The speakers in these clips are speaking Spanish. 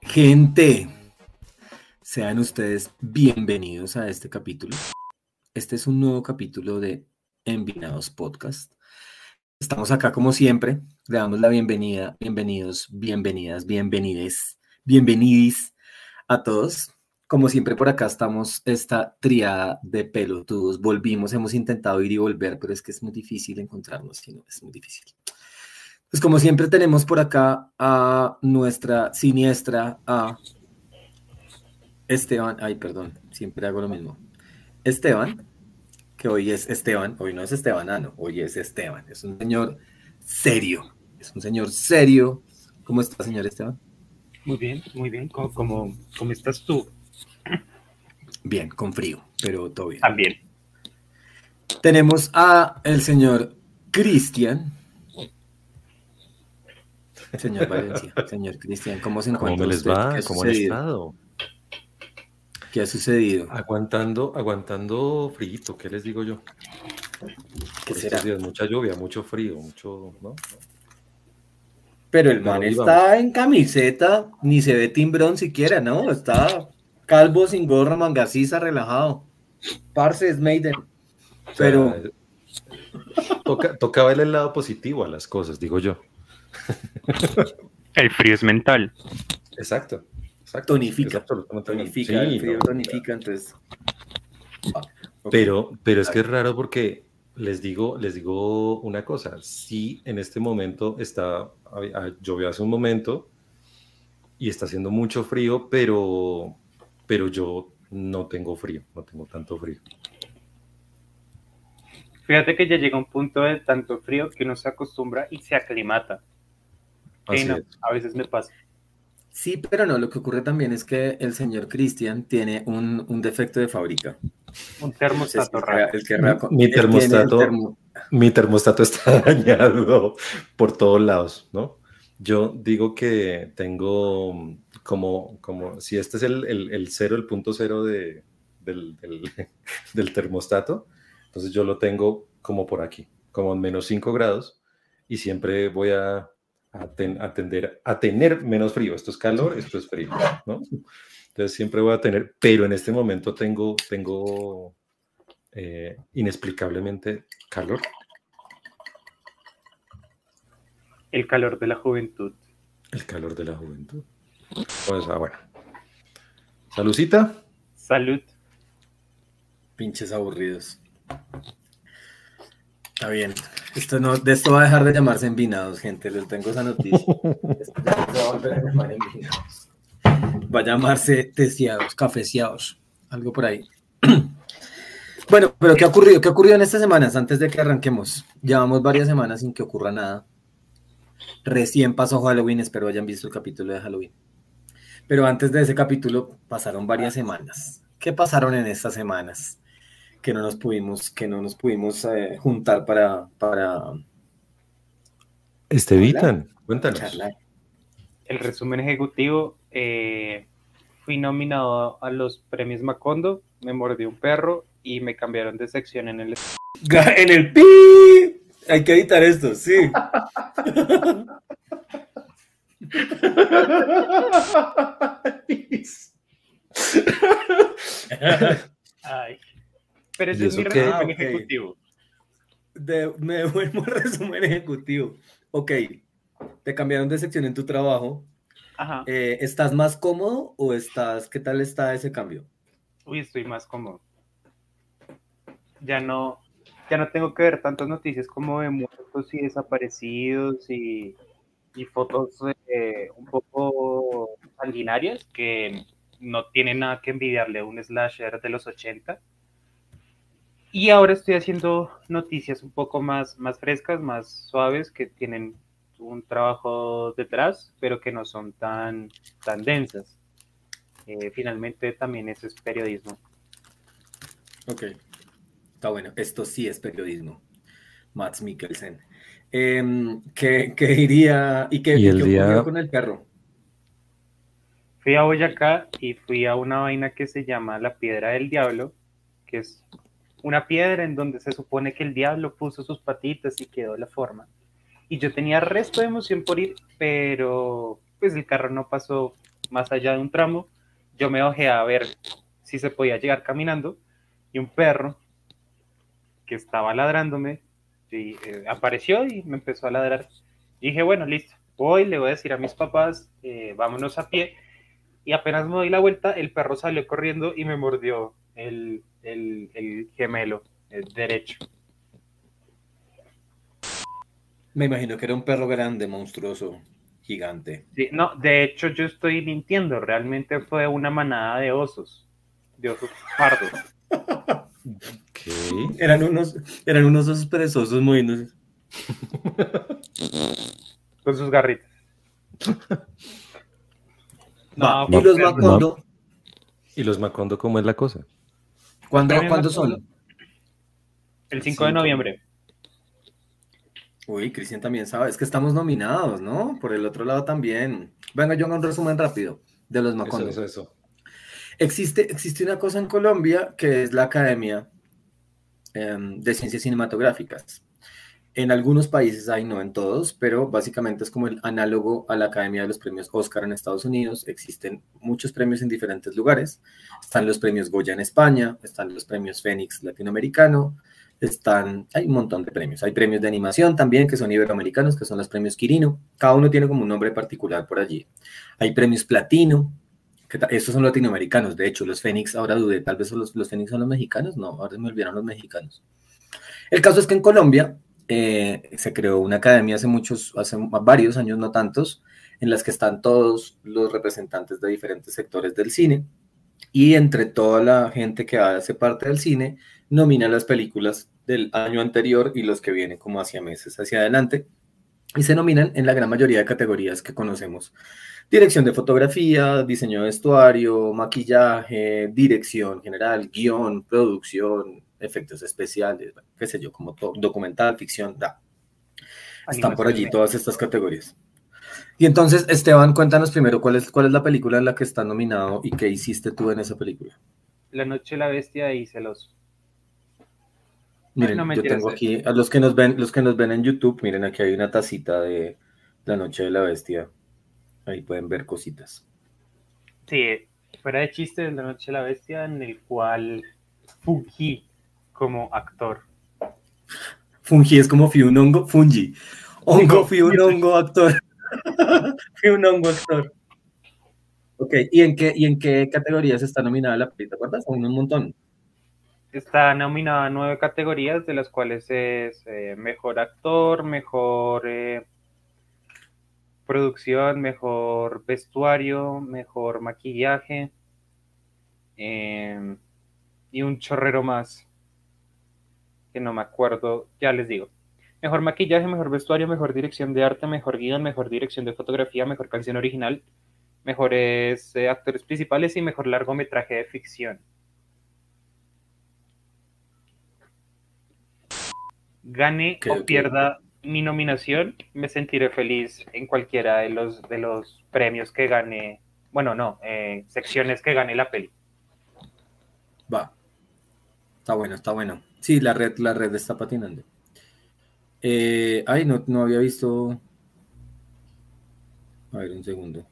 Gente, sean ustedes bienvenidos a este capítulo. Este es un nuevo capítulo de Envinados Podcast. Estamos acá como siempre, le damos la bienvenida, bienvenidos, bienvenidas, bienvenides, bienvenidis a todos. Como siempre por acá estamos esta triada de pelotudos. Volvimos, hemos intentado ir y volver, pero es que es muy difícil encontrarnos, si no, es muy difícil. Pues como siempre tenemos por acá a nuestra siniestra, a Esteban, ay, perdón, siempre hago lo mismo. Esteban, que hoy es Esteban, hoy no es Estebanano, hoy es Esteban, es un señor serio, es un señor serio. ¿Cómo está, señor Esteban? Muy bien, muy bien. ¿Cómo, cómo, estás tú? Bien, con frío, pero todo bien. También. Tenemos a el señor Cristian. Señor Valencia, señor Cristian, ¿cómo se encuentra? ¿Cómo les va? ¿Cómo han estado? ¿Qué ha sucedido? Aguantando, aguantando frío, ¿qué les digo yo? ¿Qué será? Días, mucha lluvia, mucho frío, mucho, ¿no? Pero el man está en camiseta, ni se ve timbrón siquiera, ¿no? Está calvo, sin gorra, mangasiza, relajado. Parce es Maiden. Pero. toca, toca ver el lado positivo a las cosas, digo yo. El frío es mental. Exacto. Tonifica. tonifica. el frío tonifica, entonces. Ah, pero, pero es que es raro porque les digo, les digo una cosa. Sí, en este momento está, llovió hace un momento y está haciendo mucho frío, pero, pero yo no tengo frío, no tengo tanto frío. Fíjate que ya llega un punto de tanto frío que uno se acostumbra y se aclimata a veces me pasa. Sí, pero no, lo que ocurre también es que el señor Cristian tiene un, defecto de fábrica. Un termostato mi, termostato, mi termostato está dañado por todos lados, ¿no? Yo digo que tengo como, como si este es el, el, cero, el punto cero de, del, del, termostato, entonces yo lo tengo como por aquí, como en menos 5 grados, y siempre voy a a, a tener menos frío. Esto es calor, esto es frío, ¿no? Entonces siempre voy a tener, pero en este momento tengo, tengo eh, inexplicablemente calor. El calor de la juventud. El calor de la juventud. Pues ah, bueno. Salucita. Salud. Pinches aburridos. Está bien. Esto no, de esto va a dejar de llamarse envinados, gente. Les tengo esa noticia. va a llamarse teciados, cafeciados, algo por ahí. Bueno, pero ¿qué ha ocurrido? ¿Qué ha ocurrido en estas semanas antes de que arranquemos? Llevamos varias semanas sin que ocurra nada. Recién pasó Halloween, espero hayan visto el capítulo de Halloween. Pero antes de ese capítulo pasaron varias semanas. ¿Qué pasaron en estas semanas? que no nos pudimos, que no nos pudimos eh, juntar para, para Estevitan, cuéntanos. El resumen ejecutivo, eh, fui nominado a los premios Macondo, me mordió un perro y me cambiaron de sección en el... En el pi. Hay que editar esto, sí. Ay. Pero ese es mi resumen ah, ejecutivo. me devuelvo el resumen ejecutivo. Ok, te cambiaron de sección en tu trabajo. Ajá. Eh, ¿Estás más cómodo o estás, qué tal está ese cambio? Uy, estoy más cómodo. Ya no, ya no tengo que ver tantas noticias como de muertos y desaparecidos y, y fotos eh, un poco sanguinarias que no tienen nada que envidiarle a un slasher de los 80 y ahora estoy haciendo noticias un poco más, más frescas, más suaves, que tienen un trabajo detrás, pero que no son tan, tan densas. Eh, finalmente también eso es periodismo. Ok, está bueno. Esto sí es periodismo. Mats Mikkelsen. Em, ¿qué, ¿qué, diría? ¿Y qué, ocurrió con el perro? Fui a Boyacá y fui a una vaina que se llama La Piedra del Diablo, que es una piedra en donde se supone que el diablo puso sus patitas y quedó la forma. Y yo tenía resto de emoción por ir, pero pues el carro no pasó más allá de un tramo. Yo me bajé a ver si se podía llegar caminando y un perro que estaba ladrándome y, eh, apareció y me empezó a ladrar. Y dije, bueno, listo, voy, le voy a decir a mis papás, eh, vámonos a pie. Y apenas me doy la vuelta, el perro salió corriendo y me mordió el, el, gemelo el derecho. Me imagino que era un perro grande, monstruoso, gigante. no, de hecho yo estoy mintiendo, realmente fue una manada de osos, de osos pardos. ¿Qué? Eran unos, eran unos osos perezosos muy... Con sus garritas. ¿Y los Macondo? ¿Y los Macondo cómo es la cosa? ¿Cuándo, son? El 5 de noviembre. Uy, Cristian también sabe, es que estamos nominados, ¿no? Por el otro lado también. Venga, yo hago un resumen rápido de los Macondo. Eso, eso, Existe, existe una cosa en Colombia que es la Academia em, de Ciencias Cinematográficas. En algunos países hay, no en todos, pero básicamente es como el análogo a la Academia de los Premios Oscar en Estados Unidos. Existen muchos premios en diferentes lugares. Están los premios Goya en España, están los premios Fénix latinoamericano, están, hay un montón de premios. Hay premios de animación también, que son iberoamericanos, que son los premios Quirino. Cada uno tiene como un nombre particular por allí. Hay premios Platino, estos son latinoamericanos. De hecho, los Fénix, ahora dudé, tal vez los, los Fénix son los mexicanos. No, ahora me olvidaron los mexicanos. El caso es que en Colombia eh, se creó una academia hace muchos, hace varios años, no tantos, en las que están todos los representantes de diferentes sectores del cine y entre toda la gente que hace parte del cine, nomina las películas del año anterior y los que vienen como hacia meses hacia adelante y se nominan en la gran mayoría de categorías que conocemos. Dirección de fotografía, diseño de vestuario, maquillaje, dirección general, guion, producción, efectos especiales, qué sé yo, como todo, documental, ficción, da. Están por allí todas estas categorías. Y entonces, Esteban, cuéntanos primero cuál es, cuál es la película en la que está nominado y qué hiciste tú en esa película. La Noche de la Bestia y Celoso. Miren, yo tengo aquí, a los que nos ven, los que nos ven en YouTube, miren, aquí hay una tacita de La Noche de la Bestia. Ahí pueden ver cositas. Sí, fuera de chiste de La Noche de la Bestia, en el cual fungí como actor. Fungi es como fui un hongo, fungi. Hongo, fui un hongo actor. fui un hongo actor. Ok, ¿y en qué, y en qué categorías está nominada la película? ¿Te Son un montón. Está nominada a nueve categorías, de las cuales es eh, mejor actor, mejor eh, producción, mejor vestuario, mejor maquillaje eh, y un chorrero más que no me acuerdo, ya les digo. Mejor maquillaje, mejor vestuario, mejor dirección de arte, mejor guion, mejor dirección de fotografía, mejor canción original, mejores eh, actores principales y mejor largometraje de ficción. Gane o pierda mi nominación, me sentiré feliz en cualquiera de los, de los premios que gane, bueno, no, eh, secciones que gane la peli. Va. Está bueno, está bueno. Sí, la red, la red está patinando. Eh, ay, no, no había visto. A ver, un segundo.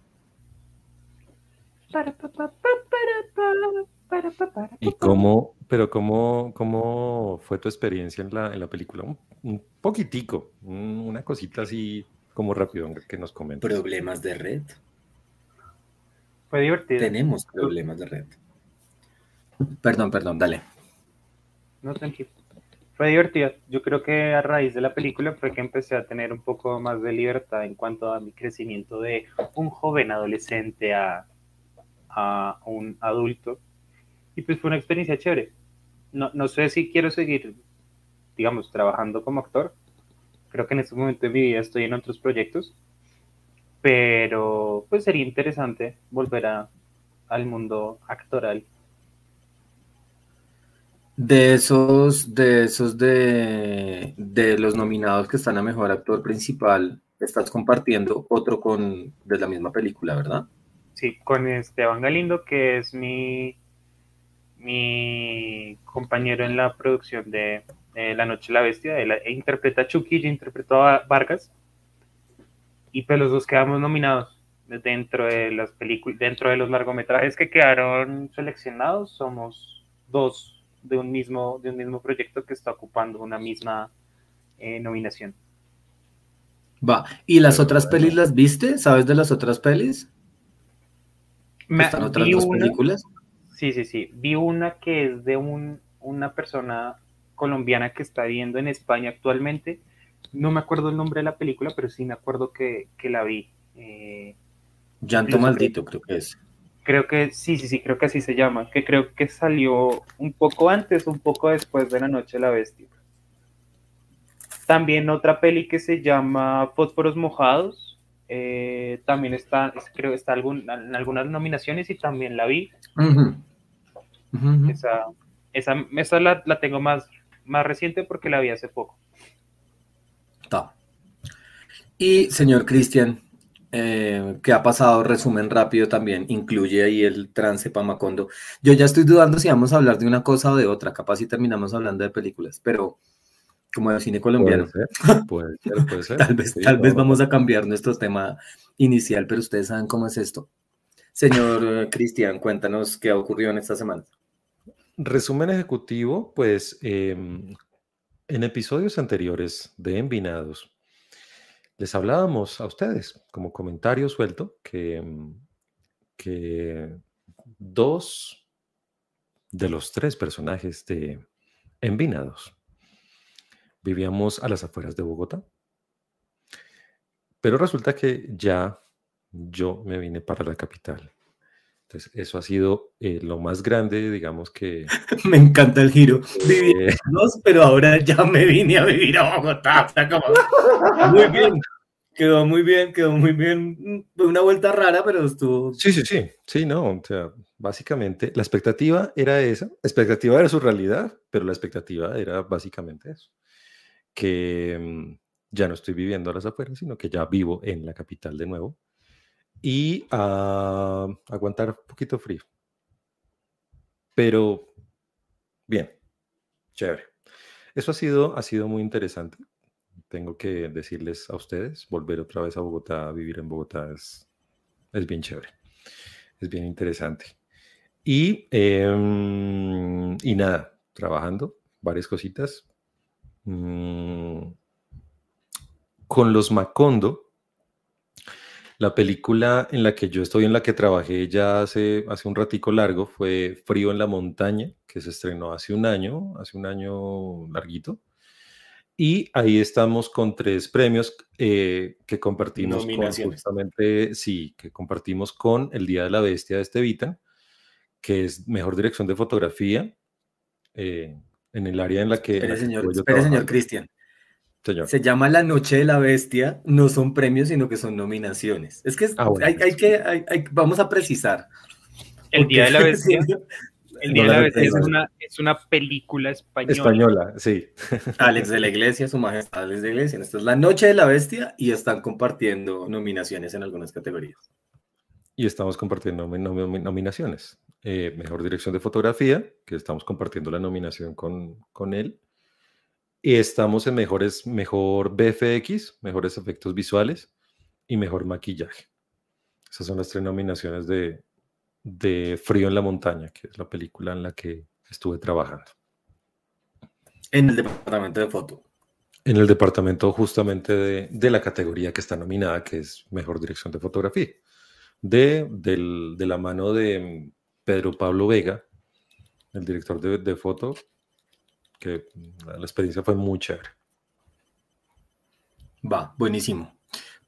¿Y cómo, pero cómo, cómo fue tu experiencia en la, en la película? Un, poquitico, una cosita así como rápido que nos comentes. ¿Problemas de red? Fue divertido. Tenemos problemas de red. Perdón, perdón, dale. No, tranquilo. Fue divertido. Yo creo que a raíz de la película fue que empecé a tener un poco más de libertad en cuanto a mi crecimiento de un joven adolescente a, a un adulto. Y pues fue una experiencia chévere. No, no sé si quiero seguir, digamos, trabajando como actor. Creo que en este momento de mi vida estoy en otros proyectos. Pero pues sería interesante volver a, al mundo actoral de esos, de esos de, los nominados que están a mejor actor principal, estás compartiendo otro con de la misma película, ¿verdad? Sí, con Esteban Galindo, que es mi, mi compañero en la producción de La Noche de la Bestia, él interpreta a Chucky, yo interpreto a Vargas, y pues los dos quedamos nominados dentro de las películas, dentro de los largometrajes que quedaron seleccionados, somos dos de un mismo, de un mismo proyecto que está ocupando una misma eh, nominación. Va, ¿y las otras pelis las viste? ¿Sabes de las otras pelis? ¿Están otras dos películas? Sí, sí, sí. Vi una que es de un, una persona colombiana que está viviendo en España actualmente. No me acuerdo el nombre de la película, pero sí me acuerdo que, la vi. Eh, Llanto Maldito, creo que es. Creo que sí, sí, sí, creo que así se llama. Que creo que salió un poco antes, un poco después de La Noche de la Bestia. También otra peli que se llama Fósforos Mojados, eh, también está, creo que está algún, en algunas nominaciones y también la vi. Esa, esa, la, la, tengo más, más reciente porque la vi hace poco. Y señor Cristian, eh, ¿qué ha pasado? Resumen rápido también, incluye ahí el trance Pamacondo. Yo ya estoy dudando si vamos a hablar de una cosa o de otra, capaz si terminamos hablando de películas, pero como de cine colombiano. Puede ser, puede ser, tal vez, tal vez vamos a cambiar nuestro tema inicial, pero ustedes saben cómo es esto. Señor Cristian, cuéntanos qué ha ocurrido en esta semana. Resumen ejecutivo, pues em, en episodios anteriores de Envinados, les hablábamos a ustedes como comentario suelto em, que dos de los tres personajes de Envinados vivíamos a las afueras de Bogotá. Pero resulta que ya yo me vine para la capital. Entonces, eso ha sido eh, lo más grande, digamos que... me encanta el giro. Viví eh, dos, pero ahora ya me vine a vivir a Bogotá. Muy bien. Quedó muy bien, quedó muy bien. Fue una vuelta rara, pero estuvo... Sí, sí, sí. Sí, no. O sea, básicamente la expectativa era esa. La expectativa era su realidad, pero la expectativa era básicamente eso que mm, ya no estoy viviendo a las afueras, sino que ya vivo en la capital de nuevo y a aguantar un poquito frío. Pero bien, chévere. Eso ha sido, ha sido muy interesante. Tengo que decirles a ustedes, volver otra vez a Bogotá, vivir en Bogotá es, es bien chévere, es bien interesante. Y, em, y nada, trabajando, varias cositas, Mm, con los Macondo, la película en la que yo estoy, en la que trabajé ya hace, hace un ratico largo, fue Frío en la Montaña, que se estrenó hace un año, hace un año larguito. Y ahí estamos con tres premios eh, que compartimos con justamente, sí, que compartimos con El Día de la Bestia de Estevitan, que es Mejor Dirección de Fotografía, eh, en el área en la que... Espere, señor, señor Cristian. Se llama La Noche de la Bestia, no son premios, sino que son nominaciones. Es que ah, hay, que, vamos a precisar. El Día de la Bestia. El Día de la Bestia es una, película española. Española, sí. Alex de la Iglesia, su majestad Alex de la Iglesia. Esta es La Noche de la Bestia y están compartiendo nominaciones en algunas categorías. Y estamos compartiendo nominaciones. Eh, mejor dirección de fotografía, que estamos compartiendo la nominación con, con él. Y estamos en mejores, mejor BFX, mejores efectos visuales y mejor maquillaje. Esas son las tres nominaciones de, de Frío en la Montaña, que es la película en la que estuve trabajando. En el departamento de foto. En el departamento justamente de, de la categoría que está nominada, que es Mejor Dirección de Fotografía. De, de la mano de Pedro Pablo Vega, el director de, foto, que la experiencia fue muy chévere. Va, buenísimo.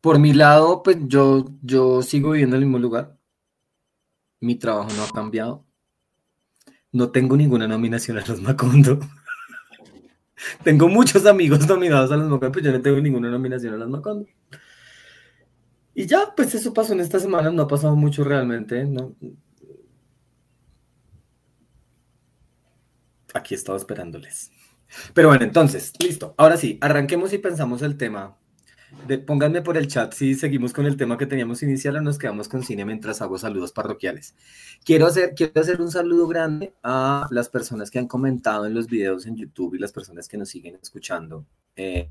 Por mi lado, pues yo, yo sigo viviendo en el mismo lugar. Mi trabajo no ha cambiado. No tengo ninguna nominación a los Macondo. tengo muchos amigos nominados a los Macondo, pero yo no tengo ninguna nominación a los Macondo. Y ya, pues eso pasó en esta semana, no ha pasado mucho realmente. ¿no? Aquí he esperándoles. Pero bueno, entonces, listo. Ahora sí, arranquemos y pensamos el tema pónganme por el chat si seguimos con el tema que teníamos inicial o nos quedamos con cine mientras hago saludos parroquiales. Quiero hacer, quiero hacer un saludo grande a las personas que han comentado en los videos en YouTube y las personas que nos siguen escuchando eh,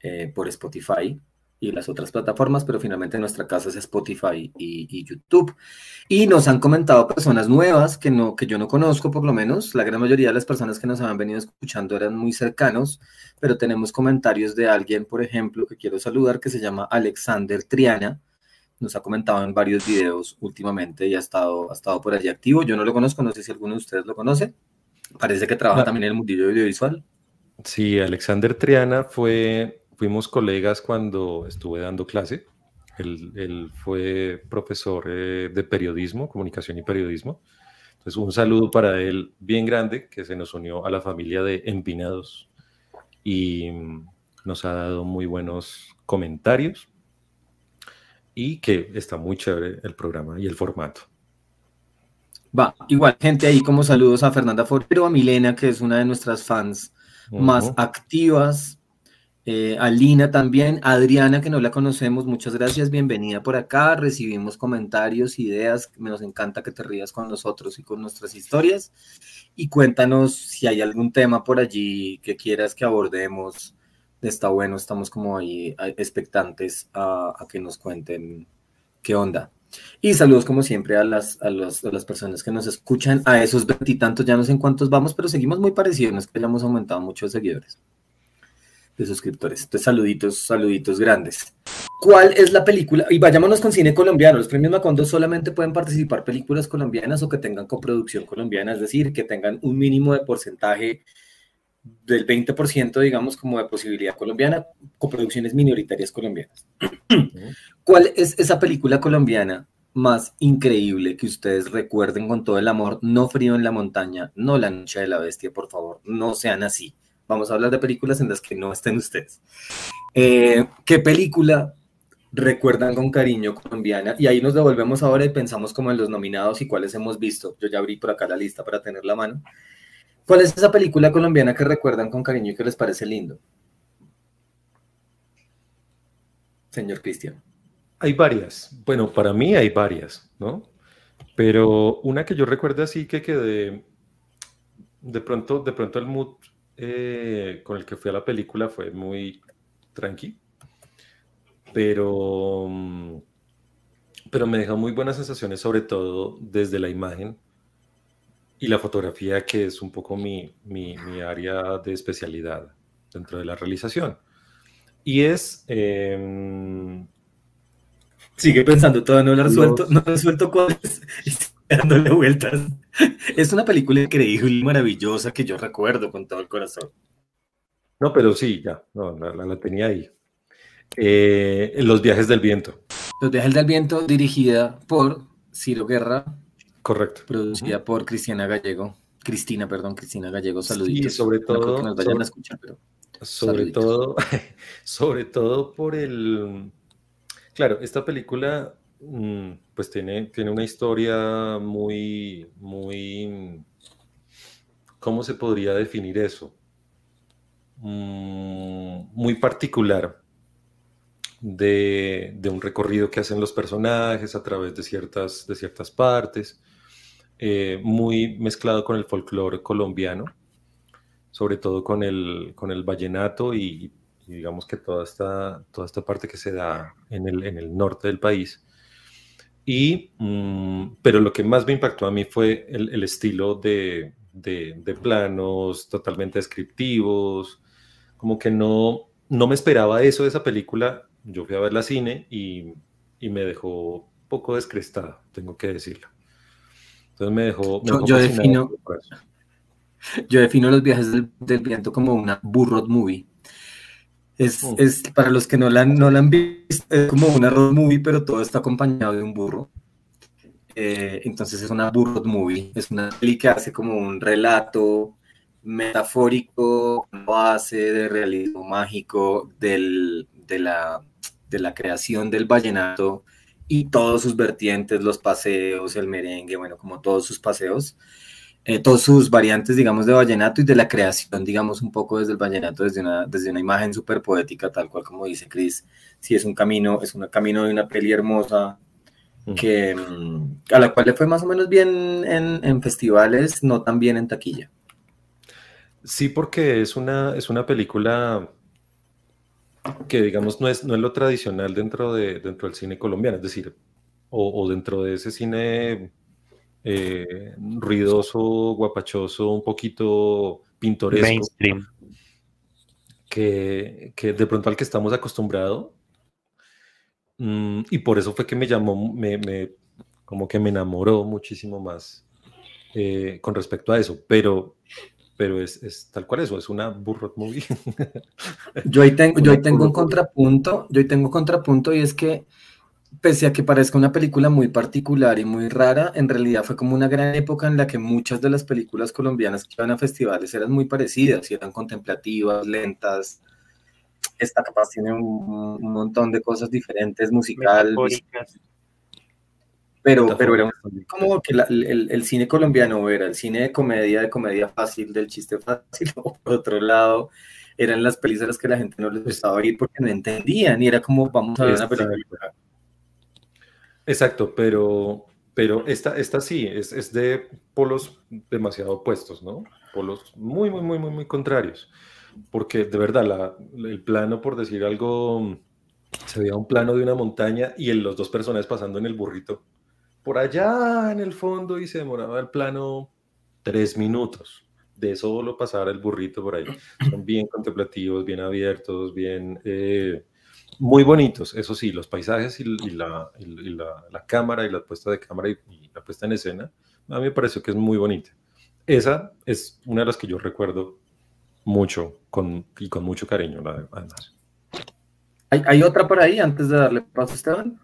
eh, por Spotify y las otras plataformas, pero finalmente nuestra casa es Spotify y, YouTube. Y nos han comentado personas nuevas que, no, que yo no conozco, por lo menos. La gran mayoría de las personas que nos han venido escuchando eran muy cercanos, pero tenemos comentarios de alguien, por ejemplo, que quiero saludar, que se llama Alexander Triana. Nos ha comentado en varios videos últimamente y ha estado, ha estado por allí activo. Yo no lo conozco, no sé si alguno de ustedes lo conoce. Parece que trabaja también en el mundillo audiovisual. Sí, Alexander Triana fue fuimos colegas cuando estuve dando clase. Él, fue profesor eh, de periodismo, comunicación y periodismo. Entonces, un saludo para él bien grande que se nos unió a la familia de Empinados y mm, nos ha dado muy buenos comentarios y que está muy chévere el programa y el formato. Va, igual, gente ahí como saludos a Fernanda pero a Milena, que es una de nuestras fans más activas, eh, a Lina también, Adriana, que no la conocemos, muchas gracias, bienvenida por acá. Recibimos comentarios, ideas, nos encanta que te rías con nosotros y con nuestras historias. Y cuéntanos si hay algún tema por allí que quieras que abordemos. Está bueno, estamos como ahí expectantes a, que nos cuenten qué onda. Y saludos como siempre a las, a, las personas que nos escuchan, a esos veintitantos, ya no sé en cuántos vamos, pero seguimos muy parecidos, no es que hayamos aumentado muchos seguidores de suscriptores. Entonces, saluditos, saluditos grandes. ¿Cuál es la película? Y vayámonos con cine colombiano. Los premios Macondo solamente pueden participar películas colombianas o que tengan coproducción colombiana, es decir, que tengan un mínimo de porcentaje del 20%, digamos, como de posibilidad colombiana, coproducciones minoritarias colombianas. ¿Cuál es esa película colombiana más increíble que ustedes recuerden con todo el amor? No Frío en la Montaña, no La Noche de la Bestia, por favor, no sean así. Vamos a hablar de películas en las que no estén ustedes. Eh, ¿Qué película recuerdan con cariño colombiana? Y ahí nos devolvemos ahora y pensamos como en los nominados y cuáles hemos visto. Yo ya abrí por acá la lista para tener la mano. ¿Cuál es esa película colombiana que recuerdan con cariño y que les parece lindo? Señor Cristian. Hay varias. Bueno, para mí hay varias, ¿no? Pero una que yo recuerdo así que quedé de pronto, de pronto el mood eh, con el que fui a la película fue muy tranqui, pero, mm, pero me dejó muy buenas sensaciones, sobre todo desde la imagen y la fotografía, que es un poco mi, mi, área de especialidad dentro de la realización. Y es... Em, Sigue pensando, todavía no lo resuelto, no resuelto cuál es, dándole vueltas. Es una película increíble y maravillosa que yo recuerdo con todo el corazón. No, pero sí, ya, no, la, tenía ahí. Eh, Los viajes del viento. Los viajes del viento, dirigida por Ciro Guerra. Correcto. Producida por Cristiana Gallego. Cristina, perdón, Cristina Gallego, saluditos. Sí, sobre todo. que nos vayan a escuchar, pero. Sobre todo, sobre todo por el. Claro, esta película pues tiene, tiene una historia muy, muy, ¿cómo se podría definir eso? Mm, muy particular de, un recorrido que hacen los personajes a través de ciertas, de ciertas partes, eh, muy mezclado con el folclore colombiano, sobre todo con el, con el vallenato y, digamos que toda esta, toda esta parte que se da en el, en el norte del país y, mm, pero lo que más me impactó a mí fue el, estilo de, de, planos totalmente descriptivos, como que no, no me esperaba eso de esa película. Yo fui a ver la cine y, y me dejó poco descrestada, tengo que decirlo. Entonces me dejó... yo, defino, yo defino los viajes del, del viento como una burrot movie. Es, es, para los que no la, no la han visto, es como una road movie, pero todo está acompañado de un burro. Eh, entonces es una burro movie, es una peli que hace como un relato metafórico, base de realismo mágico del, de, la, de la creación del vallenato y todos sus vertientes, los paseos, el merengue, bueno, como todos sus paseos. Eh, todas sus variantes, digamos, de vallenato y de la creación, digamos, un poco desde el vallenato, desde una, desde una imagen súper poética, tal cual como dice Chris. Sí, es un camino, es un camino de una peli hermosa que, mm, a la cual le fue más o menos bien en, en, festivales, no tan bien en taquilla. Sí, porque es una, es una película que, digamos, no es, no es lo tradicional dentro, de, dentro del cine colombiano, es decir, o, o dentro de ese cine eh, ruidoso, guapachoso, un poquito pintoresco. Mainstream. Que, que de pronto al que estamos acostumbrados. Mm, y por eso fue que me llamó, me, me, como que me enamoró muchísimo más eh, con respecto a eso. Pero, pero es, es, tal cual eso, es una burro movie. yo ahí tengo, yo ahí tengo un contrapunto, yo ahí tengo contrapunto y es que pese a que parezca una película muy particular y muy rara, en realidad fue como una gran época en la que muchas de las películas colombianas que iban a festivales eran muy parecidas y eran contemplativas, lentas. Esta capaz tiene un, montón de cosas diferentes, musical. Pero, pero era como que el, el, cine colombiano era el cine de comedia, de comedia fácil, del chiste fácil, o por otro lado, eran las películas a las que la gente no les gustaba ir porque no entendían y era como, vamos a ver una película Exacto, pero, pero esta, esta sí, es, es, de polos demasiado opuestos, ¿no? Polos muy, muy, muy, muy, muy contrarios. Porque de verdad, la, el plano, por decir algo, se veía un plano de una montaña y en los dos personajes pasando en el burrito por allá en el fondo y se demoraba el plano tres minutos. De solo pasar el burrito por ahí. Son bien contemplativos, bien abiertos, bien... Eh, muy bonitos, eso sí, los paisajes y, la, la, cámara y la puesta de cámara y, la puesta en escena, a mí me pareció que es muy bonita. Esa es una de las que yo recuerdo mucho con, y con mucho cariño, además. ¿Hay, ¿Hay, otra por ahí antes de darle paso a Esteban?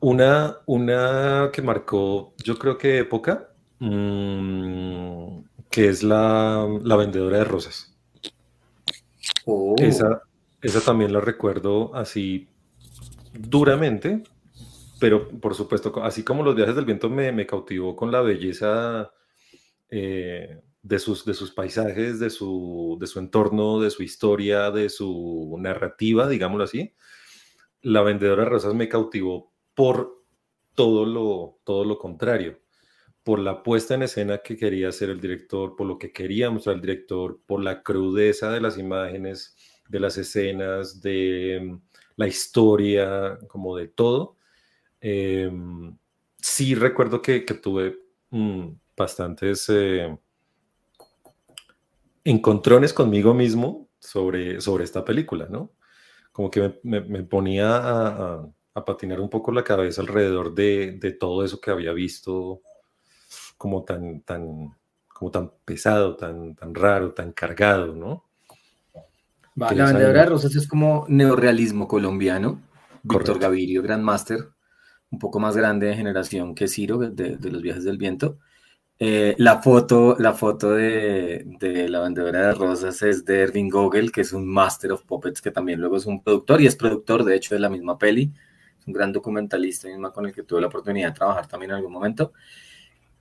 Una, una que marcó, yo creo que época, mmm, que es la, la, vendedora de rosas. Oh. Esa, esa también la recuerdo así duramente, pero por supuesto, así como los viajes del viento me, cautivó con la belleza eh, de, sus, de sus paisajes, de su, de su entorno, de su historia, de su narrativa, digámoslo así, la vendedora de rosas me cautivó por todo lo, todo lo contrario, por la puesta en escena que quería hacer el director, por lo que quería mostrar el director, por la crudeza de las imágenes, de las escenas, de mm, la historia, como de todo. Em, sí recuerdo que, tuve mm, bastantes eh, encontrones conmigo mismo sobre, sobre esta película, ¿no? Como que me, ponía a, patinar un poco la cabeza alrededor de, de, todo eso que había visto como tan, tan, como tan pesado, tan, tan raro, tan cargado, ¿no? La vendedora de rosas es como neorealismo colombiano. Víctor Gavirio, Grandmaster, un poco más grande de generación que Ciro, de, los viajes del viento. Eh, la foto, la foto de, la vendedora de rosas es de Erwin Gogel, que es un Master of Puppets, que también luego es un productor y es productor, de hecho, de la misma peli. Es un gran documentalista, misma con el que tuve la oportunidad de trabajar también en algún momento.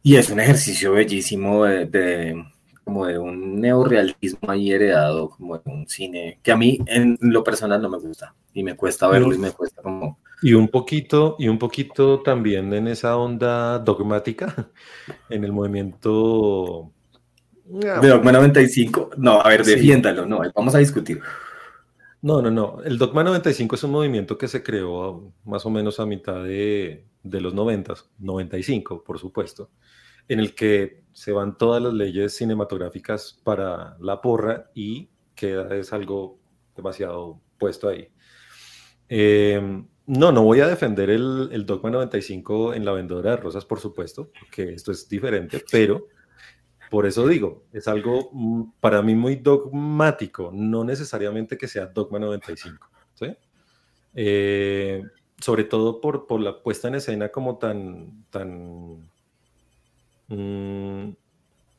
Y es un ejercicio bellísimo de como de un neorealismo ahí heredado, como de un cine que a mí en lo personal no me gusta y me cuesta verlo y me cuesta como... Y un poquito, y un poquito también en esa onda dogmática, en el movimiento... De Dogma 95, no, a ver, defiéndalo, no, vamos a discutir. No, no, no. El Dogma 95 es un movimiento que se creó más o menos a mitad de, de los 90, 95, por supuesto, en el que se van todas las leyes cinematográficas para la porra y queda es algo demasiado puesto ahí. Em, no, no voy a defender el, el, Dogma 95 en la vendedora de rosas, por supuesto, porque esto es diferente, pero por eso digo, es algo mm, para mí muy dogmático, no necesariamente que sea Dogma 95, ¿sí? Eh, sobre todo por, por la puesta en escena como tan, tan Mm,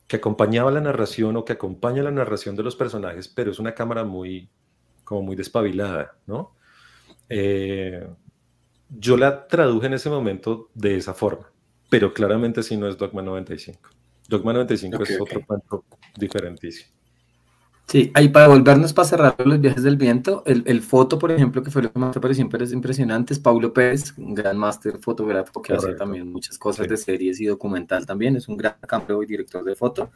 que acompañaba la narración o que acompaña la narración de los personajes, pero es una cámara muy, como muy despabilada, ¿no? Eh, yo la traduje en ese momento de esa forma, pero claramente sí no es Dogma 95. Dogma 95 es otro cuento diferentísimo. Sí, ahí para volvernos para cerrar los viajes del viento, el, foto, por ejemplo, que fue lo que más me pareció impresionante, es Paulo Pérez, un gran máster fotógrafo que hace también muchas cosas de series y documental también, es un gran campeón y director de foto.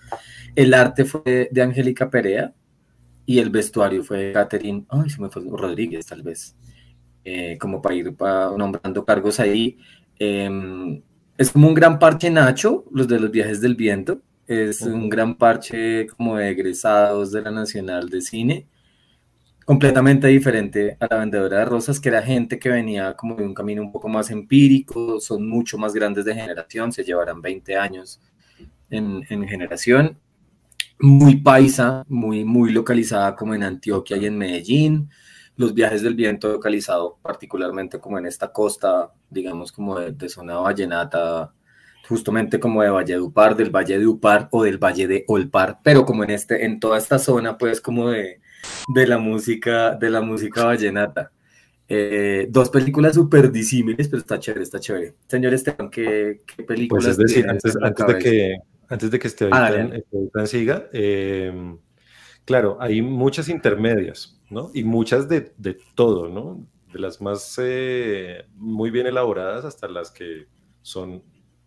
El arte fue de Angélica Perea y el vestuario fue de Catherine, ay, se me fue Rodríguez tal vez, eh, como para ir para, nombrando cargos ahí. Em, es como un gran parche Nacho, los de los viajes del viento, es un gran parche como de egresados de la Nacional de Cine, completamente diferente a la vendedora de rosas, que era gente que venía como de un camino un poco más empírico, son mucho más grandes de generación, se llevarán 20 años en, en generación, muy paisa, muy, muy localizada como en Antioquia y en Medellín, los viajes del viento localizado particularmente como en esta costa, digamos como de, de zona vallenata, justamente como de Valle de Upar, del Valle de Upar o del Valle de Olpar, pero como en este, en toda esta zona, pues como de, de la música, de la música vallenata. Eh, dos películas súper disímiles, pero está chévere, está chévere. Señor Esteban, ¿qué, qué películas? Pues es decir, antes, antes de que, antes de que este ah, siga, em, claro, hay muchas intermedias, ¿no? Y muchas de, de todo, ¿no? De las más eh, muy bien elaboradas hasta las que son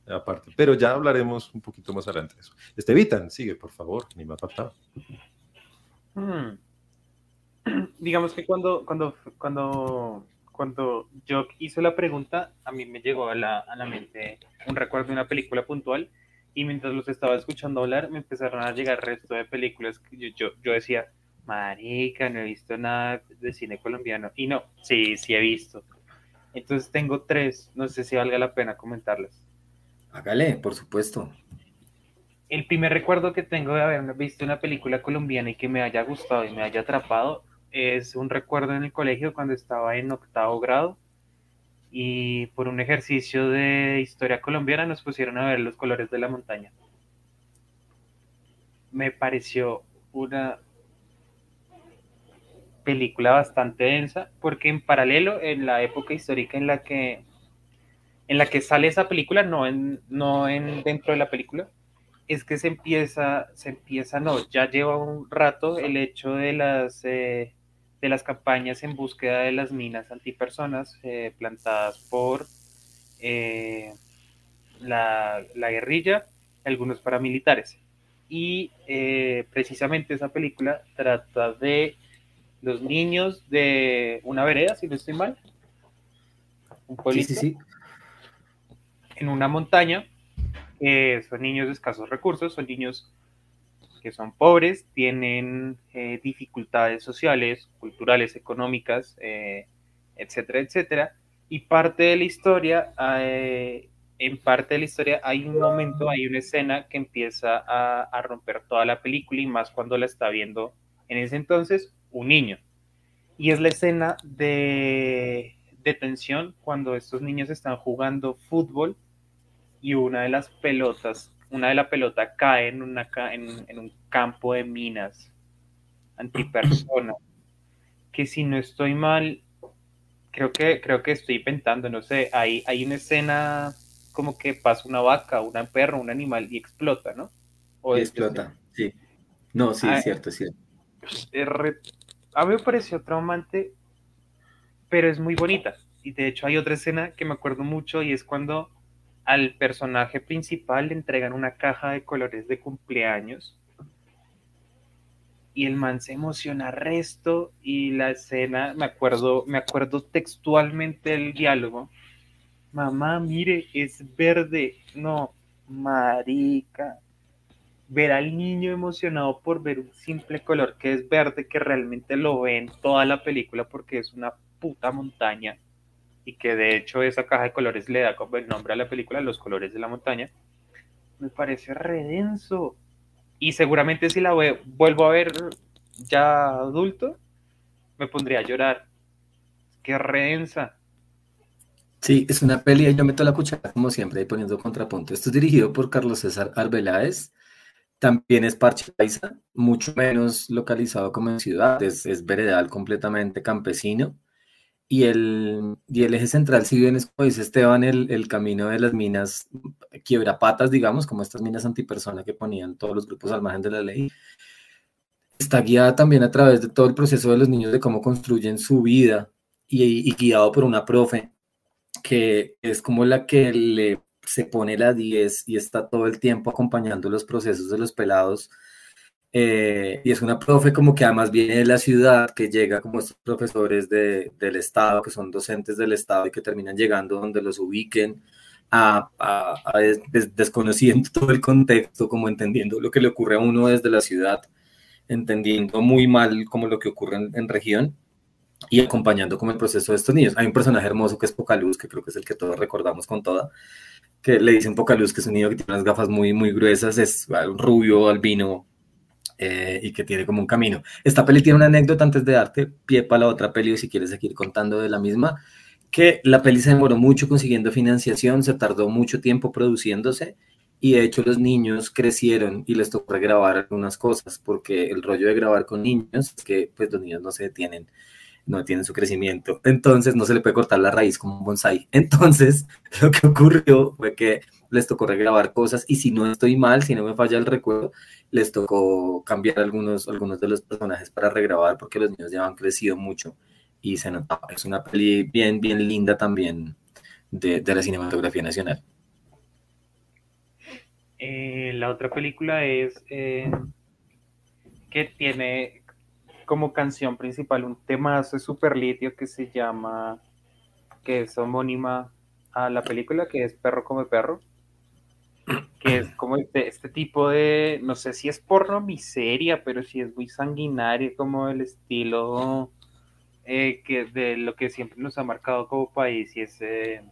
aparte. Pero ya hablaremos un poquito más adelante de eso. Estevitan, sigue, por favor, ni me ha faltado. Hmm. Digamos que cuando, cuando, cuando, cuando yo hice la pregunta, a mí me llegó a la, a la mente un recuerdo de una película puntual y mientras los estaba escuchando hablar me empezaron a llegar resto de películas que yo, yo, yo decía, marica, no he visto nada de cine colombiano. Y no, sí, sí he visto. Entonces tengo tres, no sé si valga la pena comentarlas. Hágale, por supuesto. El primer recuerdo que tengo de haber visto una película colombiana y que me haya gustado y me haya atrapado es un recuerdo en el colegio cuando estaba en octavo grado y por un ejercicio de historia colombiana nos pusieron a ver los colores de la montaña. Me pareció una película bastante densa porque en paralelo en la época histórica en la que en la que sale esa película, no en, no en dentro de la película, es que se empieza, se empieza, no, ya lleva un rato el hecho de las, eh, de las campañas en búsqueda de las minas antipersonas eh, plantadas por eh, la, la, guerrilla, algunos paramilitares. Y precisamente esa película trata de los niños de una vereda, si no estoy mal. Un pueblito. Sí, sí, sí en una montaña, son niños de escasos recursos, son niños que son pobres, tienen eh, dificultades sociales, culturales, económicas, eh, etcétera, etcétera. Y parte de la historia, eh, en parte de la historia hay un momento, hay una escena que empieza a, a romper toda la película y más cuando la está viendo en ese entonces un niño. Y es la escena de, de tensión cuando estos niños están jugando fútbol y una de las pelotas, una de la pelota cae en, una, en, un campo de minas antipersona, que si no estoy mal, creo que, creo que estoy inventando, no sé, hay, hay una escena como que pasa una vaca, una perro, un animal y explota, ¿no? O explota, sí. No, sí, es ah, cierto, es cierto. A mí me pareció traumante, pero es muy bonita. Y de hecho hay otra escena que me acuerdo mucho y es cuando al personaje principal le entregan una caja de colores de cumpleaños y el man se emociona resto y la escena, me acuerdo, me acuerdo textualmente el diálogo. Mamá, mire, es verde. No, marica. Ver al niño emocionado por ver un simple color que es verde, que realmente lo ve en toda la película porque es una puta montaña y que de hecho esa caja de colores le da el nombre a la película, Los colores de la montaña, me parece redenso. Y seguramente si la vuelvo a ver ya adulto, me pondría a llorar. Qué redensa. Sí, es una peli yo meto la cuchara como siempre ahí poniendo contrapunto. Esto es dirigido por Carlos César Arbeláez. También es Parche Paisa, mucho menos localizado como en ciudad, es, es veredal completamente campesino y el, y el eje central, si bien es como dice Esteban, el, el camino de las minas quiebrapatas, digamos, como estas minas antipersona que ponían todos los grupos al margen de la ley, está guiada también a través de todo el proceso de los niños de cómo construyen su vida y, y guiado por una profe que es como la que le se pone la 10 y está todo el tiempo acompañando los procesos de los pelados eh, y es una profe como que además viene de la ciudad, que llega como estos profesores de, del Estado, que son docentes del Estado y que terminan llegando donde los ubiquen, a, a, desconociendo todo el contexto, como entendiendo lo que le ocurre a uno desde la ciudad, entendiendo muy mal como lo que ocurre en, en región y acompañando como el proceso de estos niños. Hay un personaje hermoso que es Pocaluz, que creo que es el que todos recordamos con toda, que le dicen Pocaluz, que es un niño que tiene unas gafas muy, muy gruesas, es rubio, albino, eh, y que tiene como un camino. Esta peli tiene una anécdota antes de darte pie para la otra peli, si quieres seguir contando de la misma, que la peli se demoró mucho consiguiendo financiación, se tardó mucho tiempo produciéndose y de hecho los niños crecieron y les tocó grabar algunas cosas, porque el rollo de grabar con niños es que pues los niños no se detienen no tienen su crecimiento. Entonces no se le puede cortar la raíz como un bonsai. Entonces lo que ocurrió fue que les tocó regrabar cosas y si no estoy mal, si no me falla el recuerdo, les tocó cambiar algunos, algunos de los personajes para regrabar porque los niños ya han crecido mucho y se notaba. Es una peli bien, bien linda también de, la cinematografía nacional. Eh, la otra película es eh, que tiene como canción principal un temazo super litio que se llama, que es homónima a la película, que es Perro come perro, que es como este, este tipo de, no sé si es porno miseria, pero sí es muy sanguinario, como el estilo eh, que de lo que siempre nos ha marcado como país, y es eh,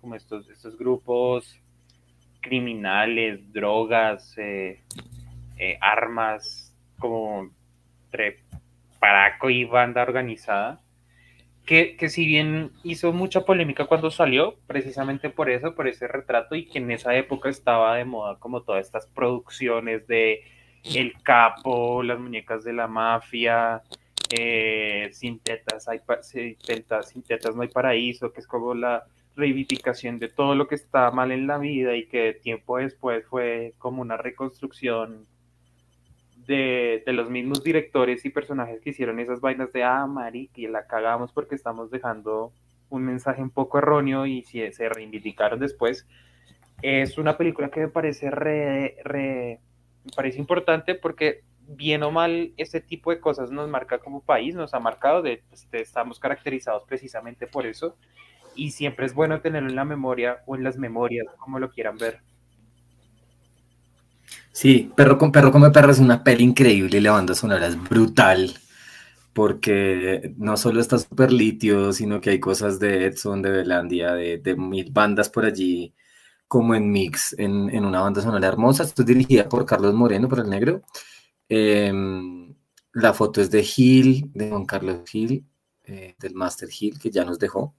como estos, estos grupos criminales, drogas, eh, armas, como Paraco y banda organizada, que, que, si bien hizo mucha polémica cuando salió, precisamente por eso, por ese retrato, y que en esa época estaba de moda como todas estas producciones de El Capo, las muñecas de la mafia, eh, sin, tetas, hay, no hay paraíso, que es como la reivindicación de todo lo que está mal en la vida y que tiempo después fue como una reconstrucción de, los mismos directores y personajes que hicieron esas vainas de, ah, Mari, que la cagamos porque estamos dejando un mensaje un poco erróneo y si se reivindicaron después. Es una película que me parece re, me parece importante porque bien o mal este tipo de cosas nos marca como país, nos ha marcado, de, pues, estamos caracterizados precisamente por eso y siempre es bueno tenerlo en la memoria o en las memorias, como lo quieran ver. Sí, Perro con Perro come perro es una peli increíble y la banda sonora es brutal porque no solo está super litio, sino que hay cosas de Edson, de Belandia, de, mil bandas por allí, como en Mix, en, una banda sonora hermosa. Esto es dirigida por Carlos Moreno, por el negro. Em, la foto es de Gil, de Juan Carlos Gil, eh, del Master Gil, que ya nos dejó.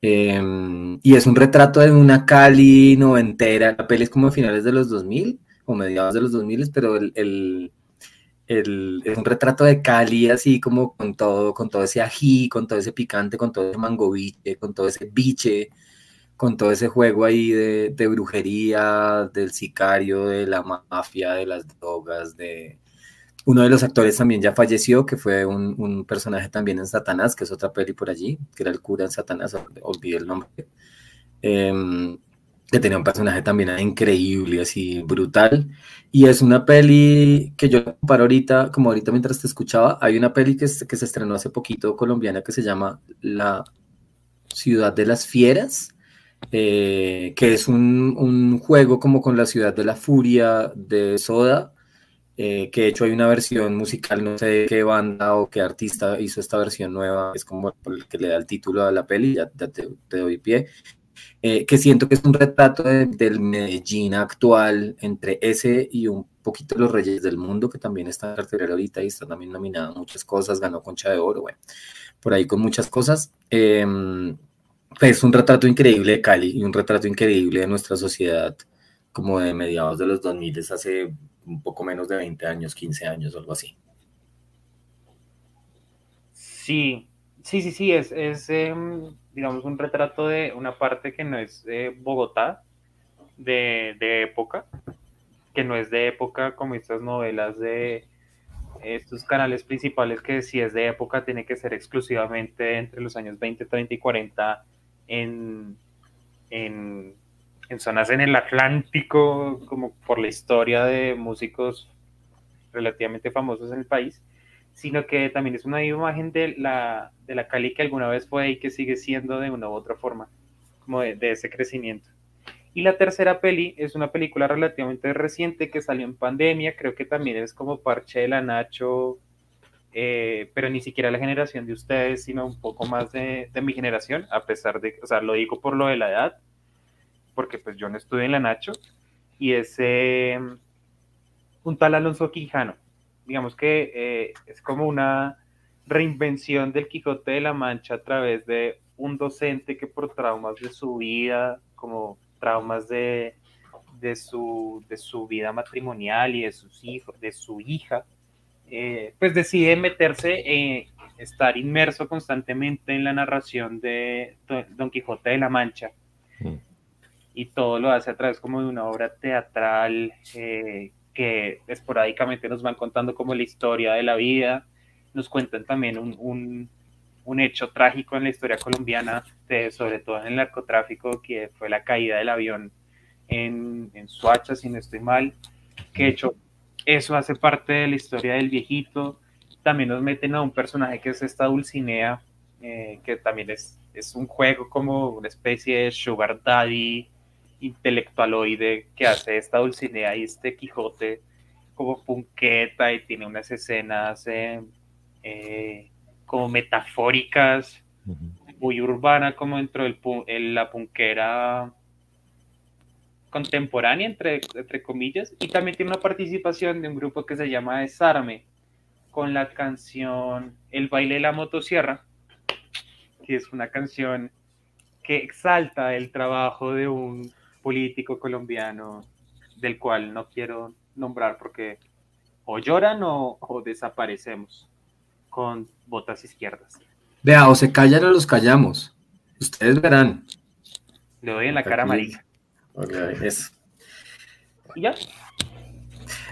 Em, y es un retrato de una Cali noventera. La peli es como a finales de los 2000 mediados de los 2000, pero el, el, es un retrato de Cali así como con todo, con todo ese ají, con todo ese picante, con todo ese mangoviche, con todo ese biche, con todo ese juego ahí de, de brujería, del sicario, de la mafia, de las drogas, de... Uno de los actores también ya falleció, que fue un, un, personaje también en Satanás, que es otra peli por allí, que era el cura en Satanás, olvidé el nombre. Eh, que tenía un personaje también increíble, así brutal. Y es una peli que yo comparo ahorita, como ahorita mientras te escuchaba, hay una peli que, que se estrenó hace poquito colombiana que se llama La Ciudad de las Fieras, eh, que es un, un, juego como con la Ciudad de la Furia de Soda. Eh, que de hecho hay una versión musical, no sé qué banda o qué artista hizo esta versión nueva, es como el que le da el título a la peli, ya, te, te doy pie, eh, que siento que es un retrato del Medellín actual, entre ese y un poquito Los Reyes del Mundo, que también está en cartelera ahorita y está también nominado muchas cosas, ganó Concha de Oro, bueno, por ahí con muchas cosas. Eh, es un retrato increíble de Cali y un retrato increíble de nuestra sociedad, como de mediados de los 2000, hace un poco menos de 20 años, 15 años, algo así. Sí, Sí, sí, sí, es, es em, digamos, un retrato de una parte que no es de Bogotá, de, época, que no es de época como estas novelas de estos canales principales que si es de época tiene que ser exclusivamente entre los años 20, 30 y 40 en, en, en zonas en el Atlántico, como por la historia de músicos relativamente famosos en el país, sino que también es una imagen de la, de la Cali que alguna vez fue y que sigue siendo de una u otra forma, como de, de ese crecimiento. Y la tercera peli es una película relativamente reciente que salió en pandemia, creo que también es como parche de la Nacho, eh, pero ni siquiera la generación de ustedes, sino un poco más de, de, mi generación, a pesar de, o sea, lo digo por lo de la edad, porque pues yo no estuve en la Nacho, y es eh, un tal Alonso Quijano, digamos que eh, es como una reinvención del Quijote de la Mancha a través de un docente que por traumas de su vida, como traumas de, de, su, de su vida matrimonial y de sus hijos, de su hija, eh, pues decide meterse, eh, estar inmerso constantemente en la narración de Don Quijote de la Mancha. Mm. Y todo lo hace a través como de una obra teatral eh, que esporádicamente nos van contando como la historia de la vida, nos cuentan también un, un, hecho trágico en la historia colombiana, sobre todo en el narcotráfico, que fue la caída del avión en, en Suacha, si no estoy mal, que hecho eso hace parte de la historia del viejito. También nos meten a un personaje que es esta Dulcinea, eh, que también es, es un juego como una especie de sugar daddy intelectualoide que hace esta Dulcinea y este Quijote como punqueta y tiene unas escenas eh, eh, como metafóricas, muy urbana como dentro de la punquera contemporánea, entre, entre comillas, y también tiene una participación de un grupo que se llama Desarme, con la canción El baile de la motosierra, que es una canción que exalta el trabajo de un político colombiano, del cual no quiero nombrar porque o lloran o, desaparecemos con botas izquierdas. Vea, o se callan o los callamos. Ustedes verán. Le doy en la cara amarilla. eso. ¿Y ya?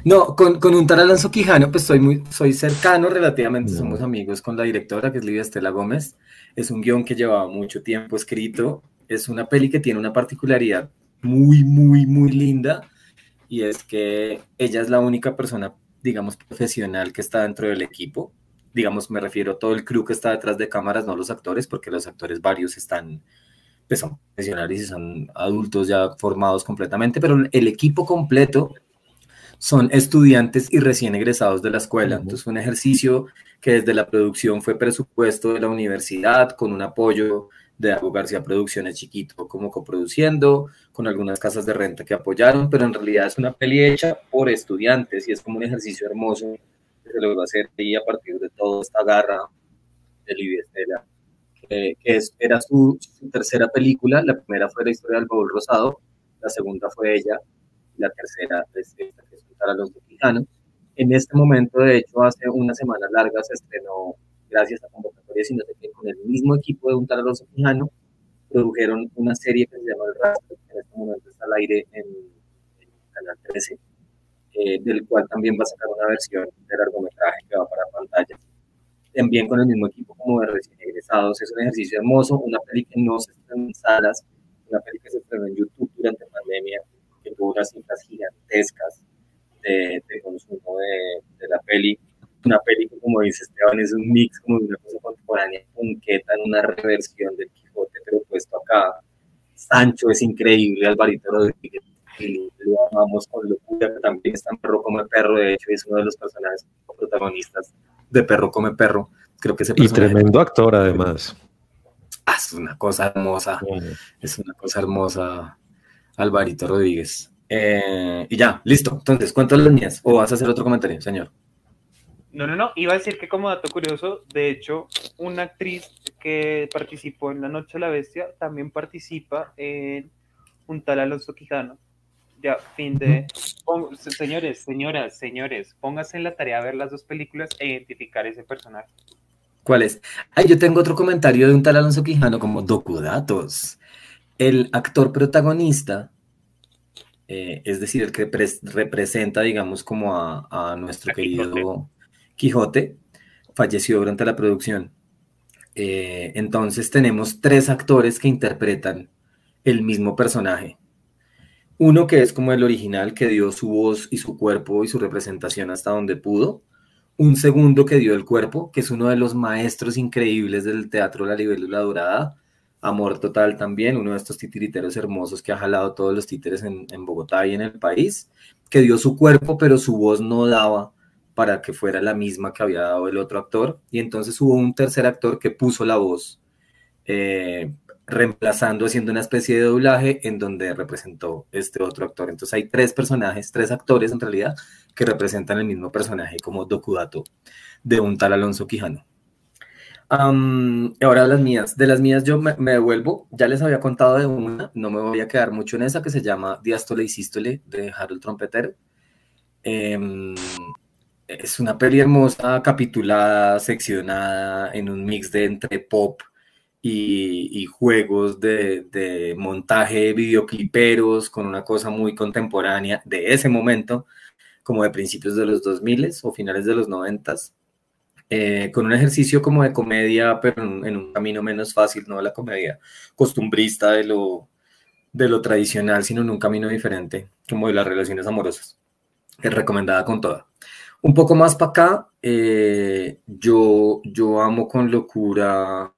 No, con, con un tal Alonso Quijano, pues soy muy, soy cercano relativamente, somos amigos con la directora, que es Lidia Estela Gómez. Es un guion que llevaba mucho tiempo escrito. Es una peli que tiene una particularidad muy, muy, muy linda y es que ella es la única persona, digamos, profesional que está dentro del equipo. Digamos, me refiero a todo el crew que está detrás de cámaras, no los actores, porque los actores varios están, pues son profesionales y son adultos ya formados completamente, pero el equipo completo son estudiantes y recién egresados de la escuela. Entonces, un ejercicio que desde la producción fue presupuesto de la universidad con un apoyo de Abu García Producciones chiquito, como coproduciendo, con algunas casas de renta que apoyaron, pero en realidad es una peli hecha por estudiantes y es como un ejercicio hermoso que se logró hacer ahí a partir de toda esta garra de Lidia Estela, que, es, era su, tercera película, la primera fue la historia del baúl rosado, la segunda fue ella, la tercera es esta que es a los mexicanos. En este momento, de hecho, hace una semana larga se estrenó gracias a convocatoria, sino con el mismo equipo de un tal Alonso Quijano, produjeron una serie que se llama El Rastro, que en este momento está al aire en, Canal 13, eh, del cual también va a sacar una versión de largometraje que va para pantalla. También con el mismo equipo como de recién egresados. Es un ejercicio hermoso, una peli que no se estrenó en salas, una peli que se estrenó en YouTube durante la pandemia, que tuvo unas cintas gigantescas de, de consumo de, de la peli una película, como dice Esteban, es un mix como de una cosa contemporánea, punqueta, en una reversión del Quijote, pero puesto acá. Sancho es increíble, Alvarito Rodríguez, y lo amamos con locura, también está en Perro Come Perro, de hecho, es uno de los personajes protagonistas de Perro Come Perro. Creo que ese Y tremendo actor, además. Ah, es una cosa hermosa, es una cosa hermosa, Alvarito Rodríguez. Eh, y ya, listo. Entonces, ¿cuántas líneas? ¿O vas a hacer otro comentario, señor? No, no, no, iba a decir que como dato curioso, de hecho, una actriz que participó en La Noche de la Bestia también participa en un tal Alonso Quijano. Ya, fin de... señores, señoras, señores, pónganse en la tarea de ver las dos películas e identificar ese personaje. ¿Cuál es? Ay, yo tengo otro comentario de un tal Alonso Quijano como docudatos. El actor protagonista, eh, es decir, el que representa, digamos, como a, nuestro querido Quijote. falleció durante la producción. Eh, entonces tenemos tres actores que interpretan el mismo personaje. Uno que es como el original, que dio su voz y su cuerpo y su representación hasta donde pudo un segundo que dio el cuerpo, que es uno de los maestros increíbles del teatro La Libélula Dorada, Amor Total también, uno de estos titiriteros hermosos que ha jalado todos los títeres en, Bogotá y en el país, que dio su cuerpo, pero su voz no daba para que fuera la misma que había dado el otro actor, y entonces hubo un tercer actor que puso la voz, eh, reemplazando, haciendo una especie de doblaje en donde representó este otro actor. Entonces hay tres personajes, tres actores en realidad, que representan el mismo personaje como Dokudato de un tal Alonso Quijano. ahora las mías. De las mías yo me, devuelvo. Ya les había contado de una, no me voy a quedar mucho en esa, que se llama Diástole y Sístole de Harold Trompetero. Em, es una peli hermosa, capitulada, seccionada, en un mix de entre pop y, juegos de, de, montaje videocliperos con una cosa muy contemporánea de ese momento, como de principios de los 2000 o finales de los 90, eh, con un ejercicio como de comedia, pero en, un camino menos fácil, no la comedia costumbrista de lo, de lo tradicional, sino en un camino diferente, como de las relaciones amorosas. Es recomendada con toda. Un poco más para acá, eh, yo, yo amo con locura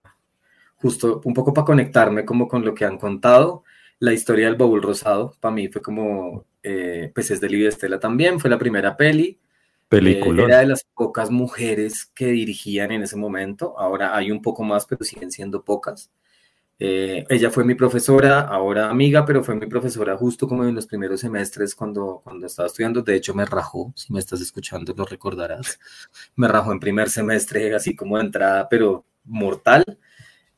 justo un poco para conectarme como con lo que han contado, la historia del baúl rosado, para mí fue como, eh, pues es de Lidia Estela también, fue la primera peli. Película. Eh, era de las pocas mujeres que dirigían en ese momento, ahora hay un poco más, pero siguen siendo pocas. Eh, ella fue mi profesora, ahora amiga, pero fue mi profesora justo como en los primeros semestres cuando, cuando estaba estudiando. De hecho, me rajó, si me estás escuchando, lo recordarás. Me rajó en primer semestre, así como de entrada, pero mortal.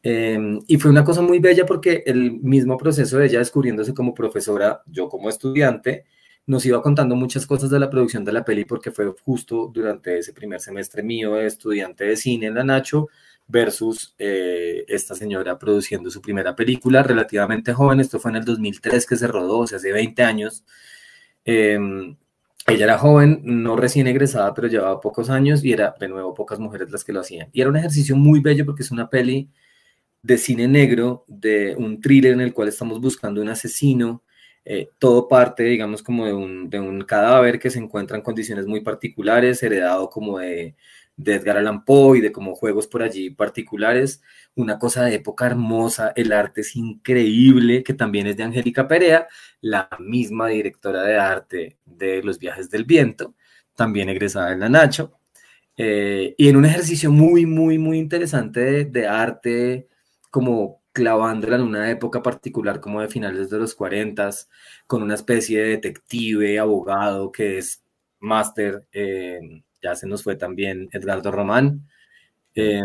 Em, y fue una cosa muy bella porque el mismo proceso de ella descubriéndose como profesora, yo como estudiante, nos iba contando muchas cosas de la producción de la peli porque fue justo durante ese primer semestre mío de estudiante de cine en la Nacho versus eh, esta señora produciendo su primera película relativamente joven, esto fue en el 2003 que se rodó, o sea, hace 20 años. Em, ella era joven, no recién egresada, pero llevaba pocos años y era de nuevo pocas mujeres las que lo hacían. Y era un ejercicio muy bello porque es una peli de cine negro, de un thriller en el cual estamos buscando un asesino. Eh, todo parte, digamos, como de un, de un, cadáver que se encuentra en condiciones muy particulares, heredado como de, de Edgar Allan Poe y de como juegos por allí particulares. Una cosa de época hermosa, el arte es increíble, que también es de Angélica Perea, la misma directora de arte de Los Viajes del Viento, también egresada en la Nacho. Eh, y en un ejercicio muy, muy, muy interesante de, de arte, como clavándola en una época particular como de finales de los 40, con una especie de detective, abogado que es máster, eh, ya se nos fue también Edgardo Román, eh,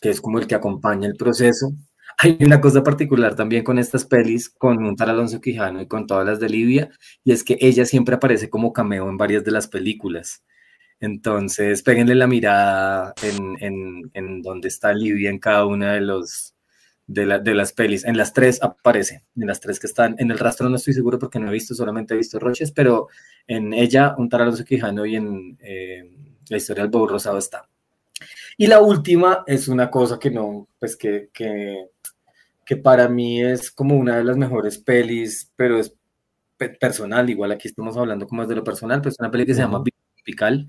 que es como el que acompaña el proceso. Hay una cosa particular también con estas pelis, con un Alonso Quijano y con todas las de Livia, y es que ella siempre aparece como cameo en varias de las películas. Entonces, péguenle la mirada en, en, en donde está Livia en cada una de, los, de, de, las pelis. En las tres aparece, en las tres que están. En el rastro no estoy seguro porque no he visto, solamente he visto Roches, pero en ella, un Alonso Quijano y en eh, la historia del Bobo Rosado está. Y la última es una cosa que no, pues que, que, que para mí es como una de las mejores pelis, pero es personal, igual aquí estamos hablando como es de lo personal, pues es una peli que se llama Pical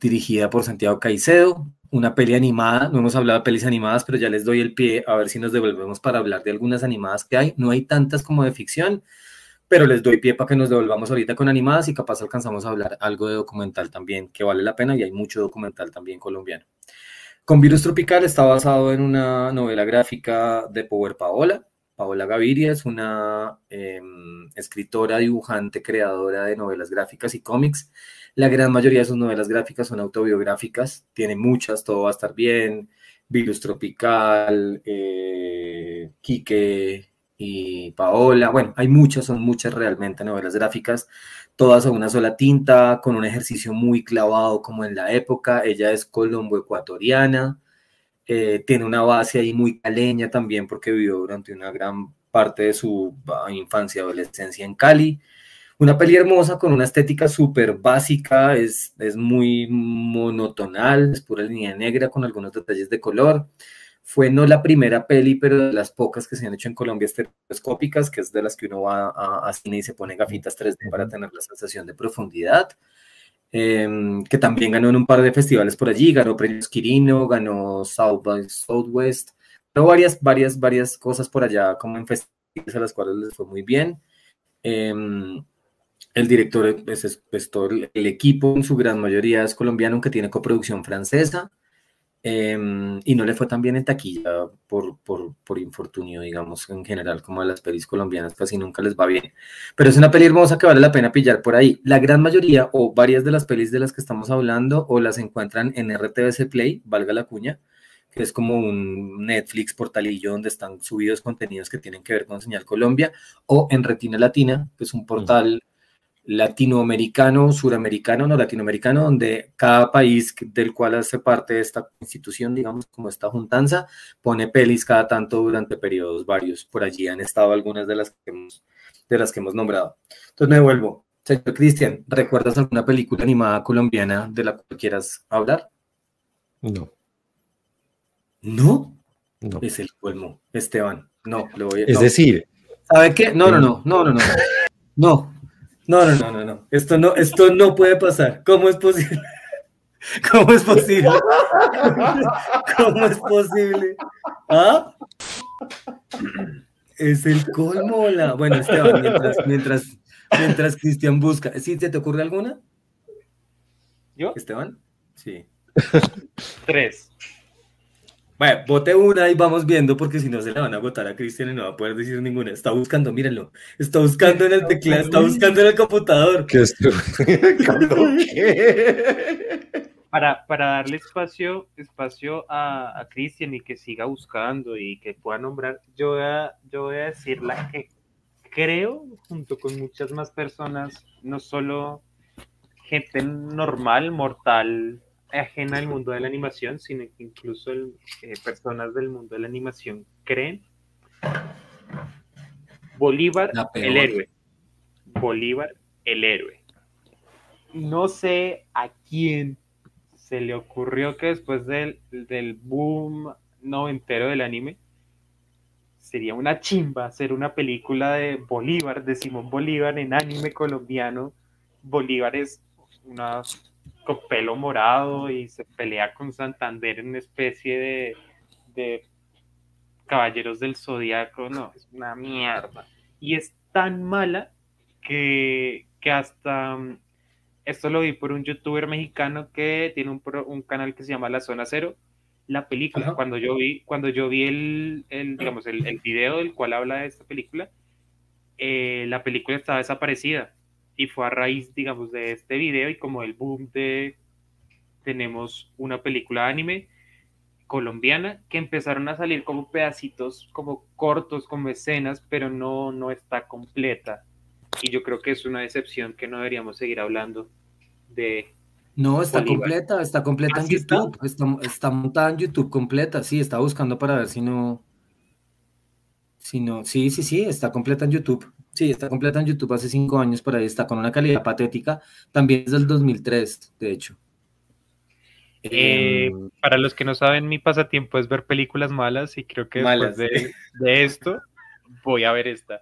dirigida por Santiago Caicedo, una peli animada, no hemos hablado de pelis animadas, pero ya les doy el pie a ver si nos devolvemos para hablar de algunas animadas que hay, no hay tantas como de ficción, pero les doy pie para que nos devolvamos ahorita con animadas y capaz alcanzamos a hablar algo de documental también, que vale la pena y hay mucho documental también colombiano. Con Virus Tropical está basado en una novela gráfica de Power Paola. Paola Gaviria es una em, escritora, dibujante, creadora de novelas gráficas y cómics la gran mayoría de sus novelas gráficas son autobiográficas, tiene muchas, todo va a estar bien, Virus Tropical, eh, Quique y Paola, bueno, hay muchas, son muchas realmente novelas gráficas, todas a una sola tinta, con un ejercicio muy clavado como en la época, ella es colombo-ecuatoriana, eh, tiene una base ahí muy caleña también porque vivió durante una gran parte de su ah, infancia y adolescencia en Cali. Una peli hermosa con una estética súper básica, es, es muy monotonal, es pura línea negra con algunos detalles de color. Fue no la primera peli, pero de las pocas que se han hecho en Colombia estereoscópicas, que es de las que uno va a, cine y se pone gafitas 3D para tener la sensación de profundidad. Em, que también ganó en un par de festivales por allí, ganó premios Quirino, ganó South by Southwest, ganó varias, varias, varias cosas por allá, como en festivales a las cuales les fue muy bien. Em, el director es, el equipo en su gran mayoría es colombiano, aunque tiene coproducción francesa. Em, y no le fue tan bien en taquilla por, por, por, infortunio, digamos, en general, como a las pelis colombianas casi nunca les va bien. Pero es una peli hermosa que vale la pena pillar por ahí. La gran mayoría o varias de las pelis de las que estamos hablando o las encuentran en RTBC Play, valga la cuña, que es como un Netflix portalillo donde están subidos contenidos que tienen que ver con Señal Colombia, o en Retina Latina, que es un portal latinoamericano, suramericano, no latinoamericano, donde cada país del cual hace parte de esta institución, digamos, como esta juntanza, pone pelis cada tanto durante periodos varios. Por allí han estado algunas de las que hemos, de las que hemos nombrado. Entonces me vuelvo. Señor Cristian, ¿recuerdas alguna película animada colombiana de la cual quieras hablar? No. ¿No? No. Es el colmo. Esteban, no, le voy a... Es decir... ¿Sabe qué? No, no, no, no, no, no. No, no, no, no, no, no. Esto no, esto no puede pasar. ¿Cómo es posible? ¿Cómo es posible? ¿Cómo es posible? ¿Ah? Es el colmo. La... Bueno, Esteban, mientras, mientras, mientras Cristian busca. ¿Sí te, te ocurre alguna? ¿Yo? Esteban. Sí. Tres. Bueno, bote una y vamos viendo porque si no se la van a agotar a Cristian y no va a poder decir ninguna. Está buscando, mírenlo. Está buscando en el teclado, está buscando en el computador. ¿Qué es para, para darle espacio, espacio a, a Cristian y que siga buscando y que pueda nombrar, yo voy, a, yo voy a decir la que creo, junto con muchas más personas, no solo gente normal, mortal, ajena al mundo de la animación, sino que incluso eh, personas del mundo de la animación creen. Bolívar, el héroe. Bolívar, el héroe. No sé a quién se le ocurrió que después del, del boom noventero del anime, sería una chimba hacer una película de Bolívar, de Simón Bolívar en anime colombiano. Bolívar es una con pelo morado y se pelea con Santander en una especie de, caballeros del zodiaco. No, es una mierda. Y es tan mala que, hasta. Esto lo vi por un youtuber mexicano que tiene un, canal que se llama La Zona Cero. La película, cuando yo vi, cuando yo vi el, digamos, el, video del cual habla de esta película, eh, la película estaba desaparecida y fue a raíz, digamos, de este video y como el boom de tenemos una película anime colombiana que empezaron a salir como pedacitos, como cortos, como escenas, pero no, no está completa. Y yo creo que es una decepción que no deberíamos seguir hablando de... No, está completa, está completa en YouTube, está? está? montada en YouTube completa, sí, está buscando para ver si no... Si no, sí, sí, sí, está completa en YouTube. Sí, está completa en YouTube hace cinco años, por ahí está con una calidad patética. También es del 2003, de hecho. Eh, em, para los que no saben, mi pasatiempo es ver películas malas y creo que después de, esto voy a ver esta.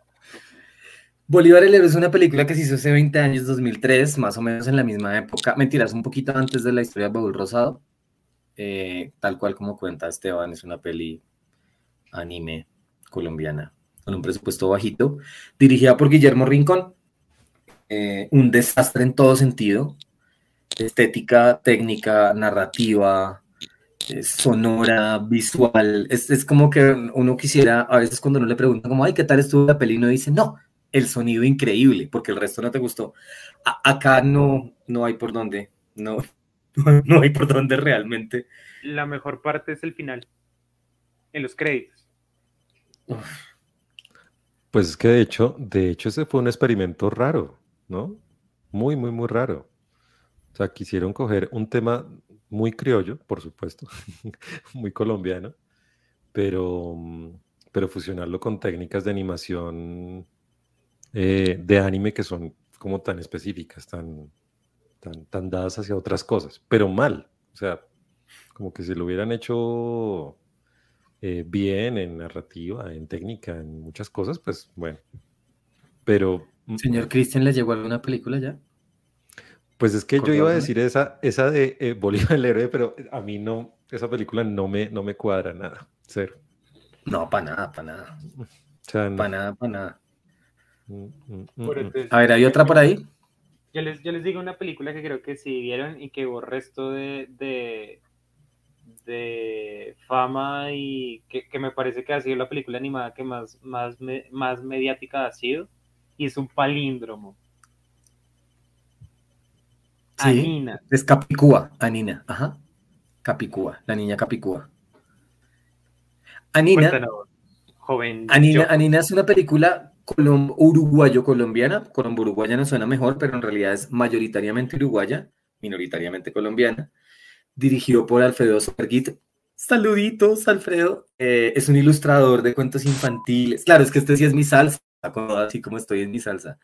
Bolívar el Héroe es una película que se hizo hace 20 años, 2003, más o menos en la misma época. Mentiras, un poquito antes de la historia de Baúl Rosado. Eh, tal cual como cuenta Esteban, es una peli anime colombiana con un presupuesto bajito, dirigida por Guillermo Rincón. Eh, un desastre en todo sentido, estética, técnica, narrativa, eh, sonora, visual. Es, es, como que uno quisiera, a veces cuando uno le pregunta como, ay, ¿qué tal estuvo la peli? Y uno dice, no, el sonido increíble, porque el resto no te gustó. acá no, no hay por dónde, no, no hay por dónde realmente. La mejor parte es el final, en los créditos. Pues es que de hecho, de hecho ese fue un experimento raro, ¿no? Muy, muy, muy raro. O sea, quisieron coger un tema muy criollo, por supuesto, muy colombiano, pero, pero fusionarlo con técnicas de animación eh, de anime que son como tan específicas, tan, tan, tan dadas hacia otras cosas, pero mal. O sea, como que si lo hubieran hecho eh, bien en narrativa, en técnica, en muchas cosas, pues bueno. Pero. Mm, Señor Cristian, ¿le llegó alguna película ya? Pues es que yo iba a decir esa, esa de eh, Bolívar el héroe, pero a mí no, esa película no me, no me cuadra nada, cero. No, para nada, para nada. Para nada, para nada. Mm, mm, a ver, ¿hay otra por ahí? Yo les, yo les digo una película que creo que sí vieron y que hubo resto de, de, de fama y que, me parece que ha sido la película animada que más, más, más mediática ha sido y es un palíndromo. Anina. Es Capicúa, Anina, ajá. Capicúa, la niña Capicúa. Anina, joven. Anina, Anina es una película uruguayo-colombiana. Colombo-uruguaya no suena mejor, pero en realidad es mayoritariamente uruguaya, minoritariamente colombiana. Dirigido por Alfredo Superguit. Saluditos, Alfredo. Eh, es un ilustrador de cuentos infantiles. Claro, es que este sí es mi salsa, así como estoy en mi salsa.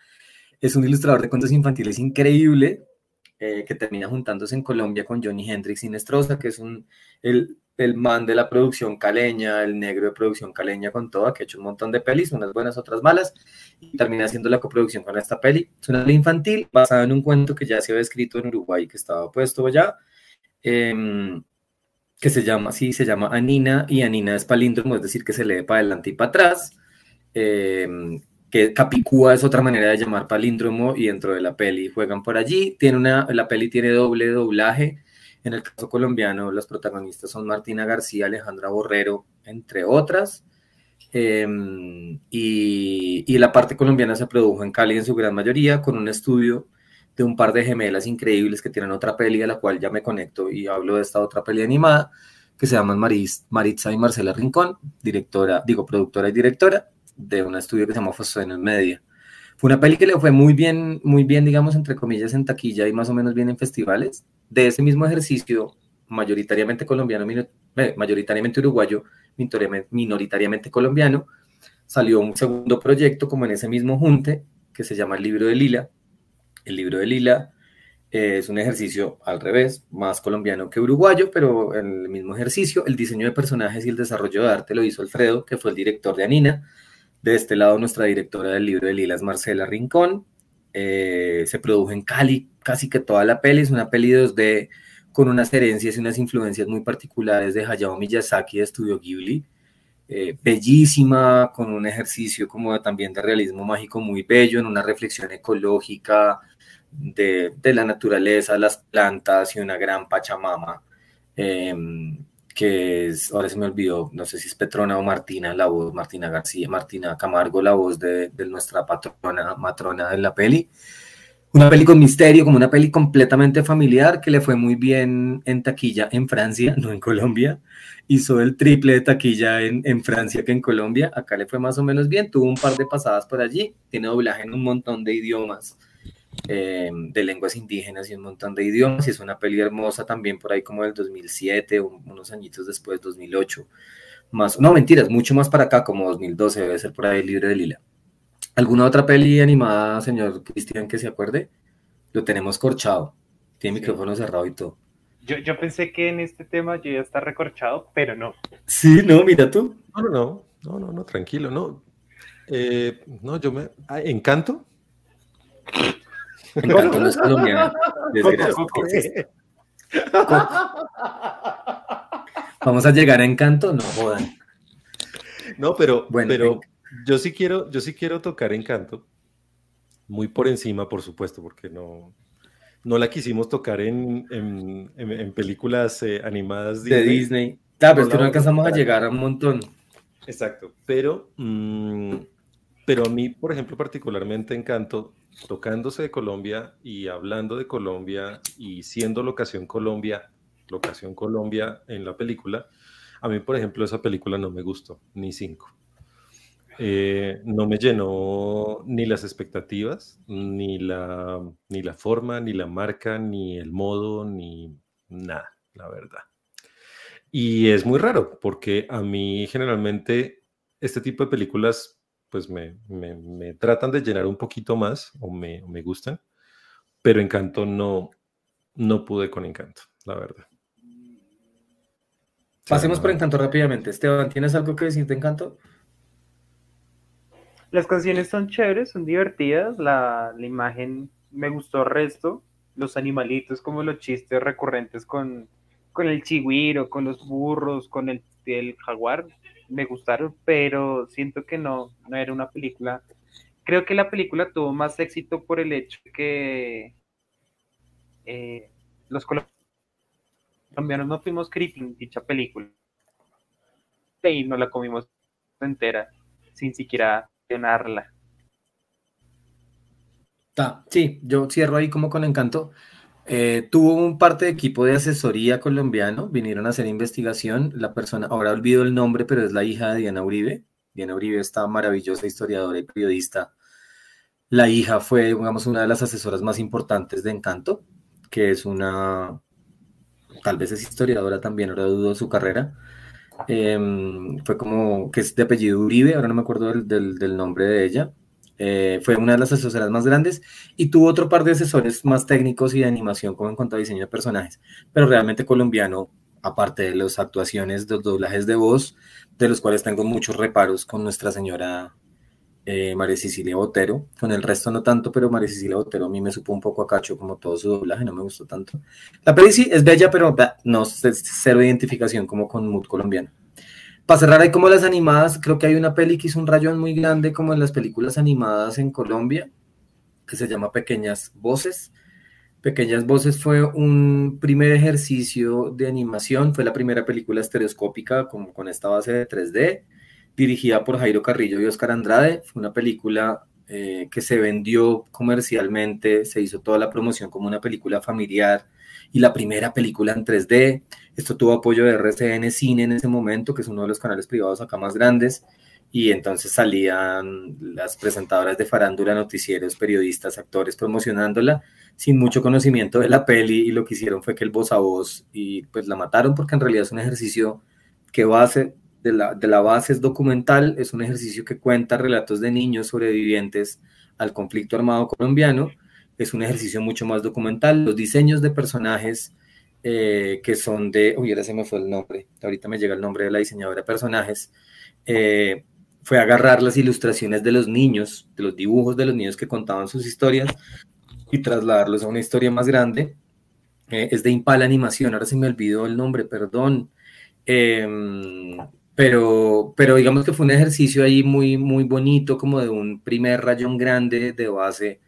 Es un ilustrador de cuentos infantiles increíble eh, que termina juntándose en Colombia con Johnny Hendrix Sinestrosa, que es un, el, el, man de la producción caleña, el negro de producción caleña con toda, que ha hecho un montón de pelis, unas buenas, otras malas, y termina haciendo la coproducción con esta peli. Es una peli infantil basada en un cuento que ya se había escrito en Uruguay, que estaba puesto allá, em, que se llama, sí, se llama Anina, y Anina es palíndromo, es decir, que se lee para adelante y para atrás. Eh, que Capicúa es otra manera de llamar palíndromo y dentro de la peli juegan por allí. Tiene una, la peli tiene doble doblaje. En el caso colombiano, los protagonistas son Martina García, Alejandra Borrero, entre otras. Em, y, y, la parte colombiana se produjo en Cali en su gran mayoría, con un estudio de un par de gemelas increíbles que tienen otra peli a la cual ya me conecto y hablo de esta otra peli animada, que se llaman Maris, Maritza y Marcela Rincón, directora, digo, productora y directora de un estudio que se llamó el Media. Fue una peli que le fue muy bien, muy bien, digamos, entre comillas, en taquilla y más o menos bien en festivales. De ese mismo ejercicio, mayoritariamente colombiano, eh, mayoritariamente uruguayo, minoritariamente colombiano, salió un segundo proyecto como en ese mismo junte, que se llama El Libro de Lila. El Libro de Lila eh, es un ejercicio al revés, más colombiano que uruguayo, pero el mismo ejercicio. El diseño de personajes y el desarrollo de arte lo hizo Alfredo, que fue el director de Anina. De este lado, nuestra directora del libro de Lilas, Marcela Rincón. Eh, se produjo en Cali casi que toda la peli. Es una peli 2D con unas herencias y unas influencias muy particulares de Hayao Miyazaki de Estudio Ghibli. Eh, bellísima, con un ejercicio como también de realismo mágico muy bello, en una reflexión ecológica de, de la naturaleza, las plantas y una gran pachamama. Eh, que es, ahora se me olvidó, no sé si es Petrona o Martina, la voz, Martina García, Martina Camargo, la voz de, nuestra patrona, matrona de la peli. Una peli con misterio, como una peli completamente familiar que le fue muy bien en taquilla en Francia, no en Colombia. Hizo el triple de taquilla en, en Francia que en Colombia. Acá le fue más o menos bien, tuvo un par de pasadas por allí, tiene doblaje en un montón de idiomas eh, de lenguas indígenas y un montón de idiomas. Y es una peli hermosa también por ahí como del 2007, unos añitos después, 2008. Más, no, mentiras, mucho más para acá, como 2012, debe ser por ahí Libre de Lila. ¿Alguna otra peli animada, señor Cristian, que se acuerde? Lo tenemos corchado. Tiene micrófono cerrado y todo. Yo, yo, pensé que en este tema yo ya está recorchado, pero no. Sí, no, mira tú. No, no, no, no, no, tranquilo, no. Eh, no, yo me. Ah, Encanto. Encanto no es Vamos a llegar a Encanto, no jodan. No, pero, bueno, pero yo sí quiero, yo sí quiero tocar Encanto. Muy por encima, por supuesto, porque no, no la quisimos tocar en, en, películas eh, animadas de Disney. Claro, es que no alcanzamos a llegar a un montón. Exacto, pero, mm, pero a mí, por ejemplo, particularmente Encanto tocándose de Colombia y hablando de Colombia y siendo locación Colombia, locación Colombia en la película, a mí, por ejemplo, esa película no me gustó, ni cinco. Eh, no me llenó ni las expectativas, ni la, ni la forma, ni la marca, ni el modo, ni nada. la verdad. Y es muy raro, porque a mí generalmente este tipo de películas pues me, tratan de llenar un poquito más o me, me gustan, pero Encanto no, no pude con Encanto, la verdad. Pasemos por Encanto rápidamente. Esteban, ¿tienes algo que decir de Encanto? Las canciones son chéveres, son divertidas, la, imagen me gustó resto, los animalitos como los chistes recurrentes con, con el chigüiro, con los burros, con el, jaguar, me gustaron, pero siento que no, no era una película. Creo que la película tuvo más éxito por el hecho que eh, los colombianos no fuimos creeping dicha película y no la comimos entera sin siquiera sí, yo cierro ahí como con encanto. Eh, tuvo un parte de equipo de asesoría colombiano, vinieron a hacer investigación. La persona, ahora olvido el nombre, pero es la hija de Diana Uribe. Diana Uribe está maravillosa historiadora y periodista. La hija fue, digamos, una de las asesoras más importantes de Encanto, que es una, tal vez es historiadora también, ahora dudo su carrera. Em, fue como, que es de apellido Uribe, ahora no me acuerdo del, nombre de ella. Eh, fue una de las asesoras más grandes y tuvo otro par de asesores más técnicos y de animación como en cuanto a diseño de personajes, pero realmente colombiano, aparte de las actuaciones, los doblajes de voz, de los cuales tengo muchos reparos con nuestra señora eh, María Cecilia Botero, con el resto no tanto, pero María Cecilia Botero a mí me supo un poco a como todo su doblaje, no me gustó tanto. La peli sí es bella, pero no cero identificación como con mood colombiano. Para cerrar ahí como las animadas, creo que hay una peli que hizo un rayón muy grande como en las películas animadas en Colombia, que se llama Pequeñas Voces. Pequeñas Voces fue un primer ejercicio de animación, fue la primera película estereoscópica con esta base de 3D dirigida por Jairo Carrillo y Oscar Andrade. Fue una película eh, que se vendió comercialmente, se hizo toda la promoción como una película familiar y la primera película en 3D. Esto tuvo apoyo de RCN Cine en ese momento, que es uno de los canales privados acá más grandes. Y entonces salían las presentadoras de farándula, noticieros, periodistas, actores promocionándola sin mucho conocimiento de la peli y lo que hicieron fue que el voz a voz y pues la mataron porque en realidad es un ejercicio que va a ser de la, base es documental, es un ejercicio que cuenta relatos de niños sobrevivientes al conflicto armado colombiano, es un ejercicio mucho más documental, los diseños de personajes eh, que son de, uy, ahora se me fue el nombre, ahorita me llega el nombre de la diseñadora de personajes, eh, fue agarrar las ilustraciones de los niños, de los dibujos de los niños que contaban sus historias y trasladarlos a una historia más grande. Eh, es de Impala Animación, ahora se me olvidó el nombre, perdón. Em, pero, pero digamos que fue un ejercicio ahí muy, muy bonito, como de un primer rayón grande de base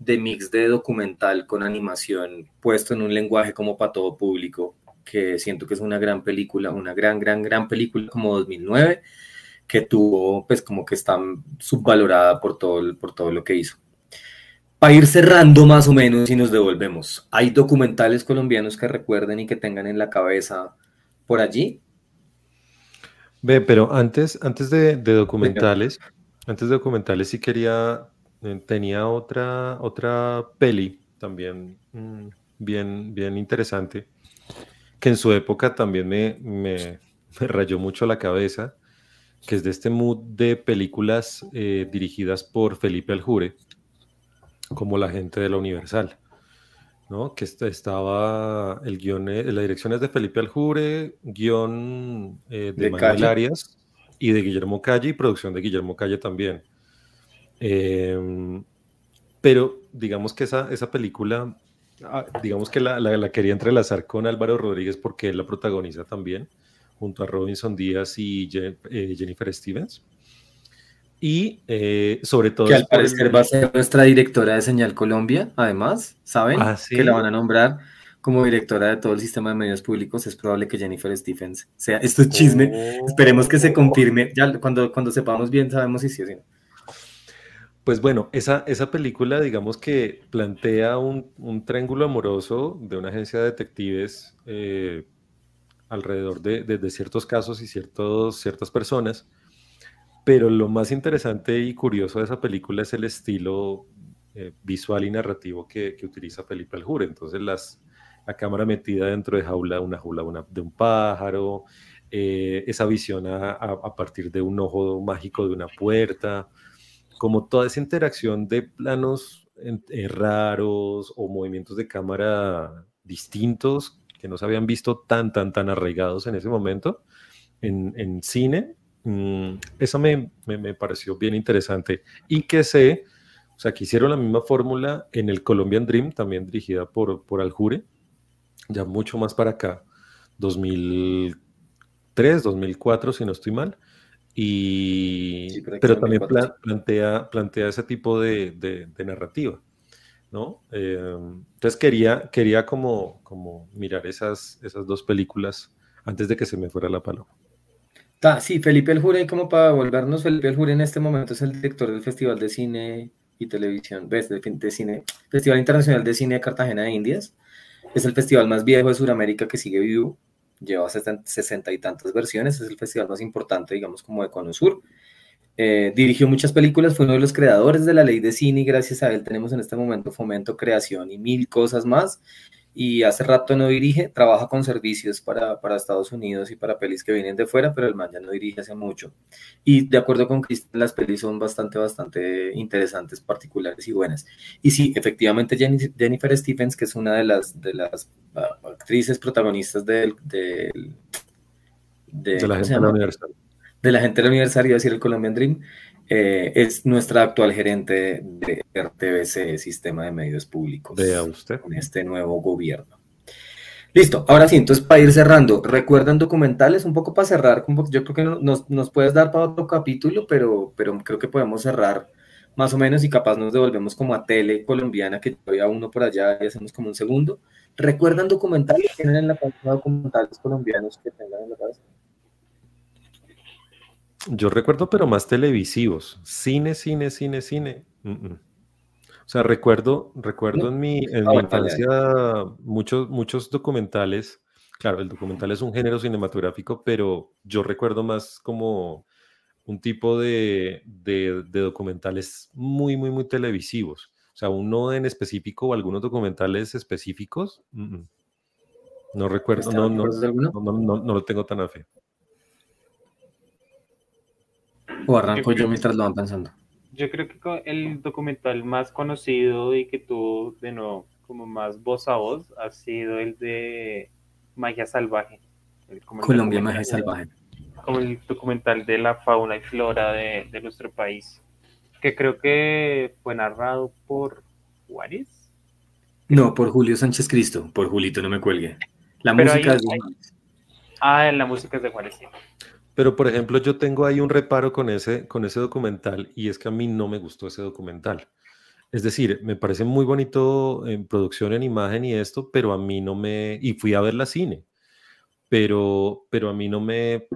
de mix de documental con animación puesto en un lenguaje como para todo público, que siento que es una gran película, una gran, gran, gran película como 2009, que tuvo, pues como que está subvalorada por todo, por todo lo que hizo. Para ir cerrando más o menos y nos devolvemos, ¿hay documentales colombianos que recuerden y que tengan en la cabeza por allí? Ve, pero antes, antes de, documentales, antes de documentales sí quería, tenía otra, otra peli también mm, bien, bien interesante, que en su época también me, me, rayó mucho la cabeza, que es de este mood de películas eh, dirigidas por Felipe Aljure, como La gente de la Universal. ¿no? Que estaba el guion, eh, la dirección es de Felipe Aljure, guion eh, de, Manuel Arias y de Guillermo Calle y producción de Guillermo Calle también. Em, pero digamos que esa, esa película, ah, digamos que la, la, quería entrelazar con Álvaro Rodríguez porque él la protagoniza también, junto a Robinson Díaz y eh, Jennifer Stevens. Y eh, sobre todo... Que al parecer va a ser nuestra directora de Señal Colombia, además, ¿saben? Ah, que la van a nombrar como directora de todo el sistema de medios públicos. Es probable que Jennifer Stephens sea. Esto es chisme. Esperemos que se confirme. Ya cuando, cuando sepamos bien, sabemos si sí o si no. Pues bueno, esa, esa película, digamos que plantea un, un triángulo amoroso de una agencia de detectives eh, alrededor de, de, ciertos casos y ciertos, ciertas personas pero lo más interesante y curioso de esa película es el estilo eh, visual y narrativo que, utiliza Felipe Aljure. Entonces, las, la cámara metida dentro de jaula, una jaula de un pájaro, eh, esa visión a, partir de un ojo mágico de una puerta, como toda esa interacción de planos eh, raros o movimientos de cámara distintos que no se habían visto tan, tan, tan arraigados en ese momento en, cine. Mm, eso me, me, pareció bien interesante. Y que sé, o sea, que hicieron la misma fórmula en el Colombian Dream, también dirigida por, por Aljure, ya mucho más para acá, 2003, 2004, si no estoy mal. Y, pero también plantea, plantea ese tipo de, de, narrativa, ¿no? Eh, entonces quería, quería como, como mirar esas, esas dos películas antes de que se me fuera la paloma. sí, Felipe El Jure, como para volvernos, Felipe El Jure en este momento es el director del Festival de Cine y Televisión, ¿ves? De, de cine, Festival Internacional de Cine de Cartagena de Indias. Es el festival más viejo de Sudamérica que sigue vivo lleva sesenta y tantas versiones, es el festival más importante, digamos, como de Cono Sur. Eh, dirigió muchas películas, fue uno de los creadores de la ley de cine y gracias a él tenemos en este momento fomento, creación y mil cosas más y hace rato no dirige, trabaja con servicios para, para, Estados Unidos y para pelis que vienen de fuera, pero el man ya no dirige hace mucho. Y de acuerdo con Cristian, las pelis son bastante, bastante interesantes, particulares y buenas. Y sí, efectivamente Jennifer Stephens, que es una de las, de las ah, actrices protagonistas del... del de, la gente de la. De la gente de la iba a decir el Colombian Dream, eh, es nuestra actual gerente de RTBC, Sistema de Medios Públicos. Vea usted. Con este nuevo gobierno. Listo, ahora sí, entonces para ir cerrando, ¿recuerdan documentales? Un poco para cerrar, yo creo que nos, nos puedes dar para otro capítulo, pero, pero creo que podemos cerrar más o menos y capaz nos devolvemos como a tele colombiana, que había uno por allá y hacemos como un segundo. ¿Recuerdan documentales? ¿Tienen en la página documentales colombianos que tengan en la cabeza? Yo recuerdo, pero más televisivos. Cine, cine, cine, cine. O sea, recuerdo, recuerdo en mi, en mi infancia muchos, muchos documentales. Claro, el documental es un género cinematográfico, pero yo recuerdo más como un tipo de, de, documentales muy, muy, muy televisivos. O sea, uno en específico o algunos documentales específicos. No recuerdo, no, no, no, no, lo tengo tan a fe. ¿O arranco yo, mientras lo van pensando? Yo creo que el documental más conocido y que tuvo de nuevo como más voz a voz ha sido el de Magia Salvaje. Colombia Magia Salvaje. Como el documental de la fauna y flora de, nuestro país. Que creo que fue narrado por Juárez. No, por Julio Sánchez Cristo. Por Julito, no me cuelgue. La música es de Juárez. Ah, la música es de Juárez, sí. Pero, por ejemplo, yo tengo ahí un reparo con ese, con ese documental y es que a mí no me gustó ese documental. Es decir, me parece muy bonito en producción, en imagen y esto, pero a mí no me... Y fui a ver la cine, pero, pero a mí no me,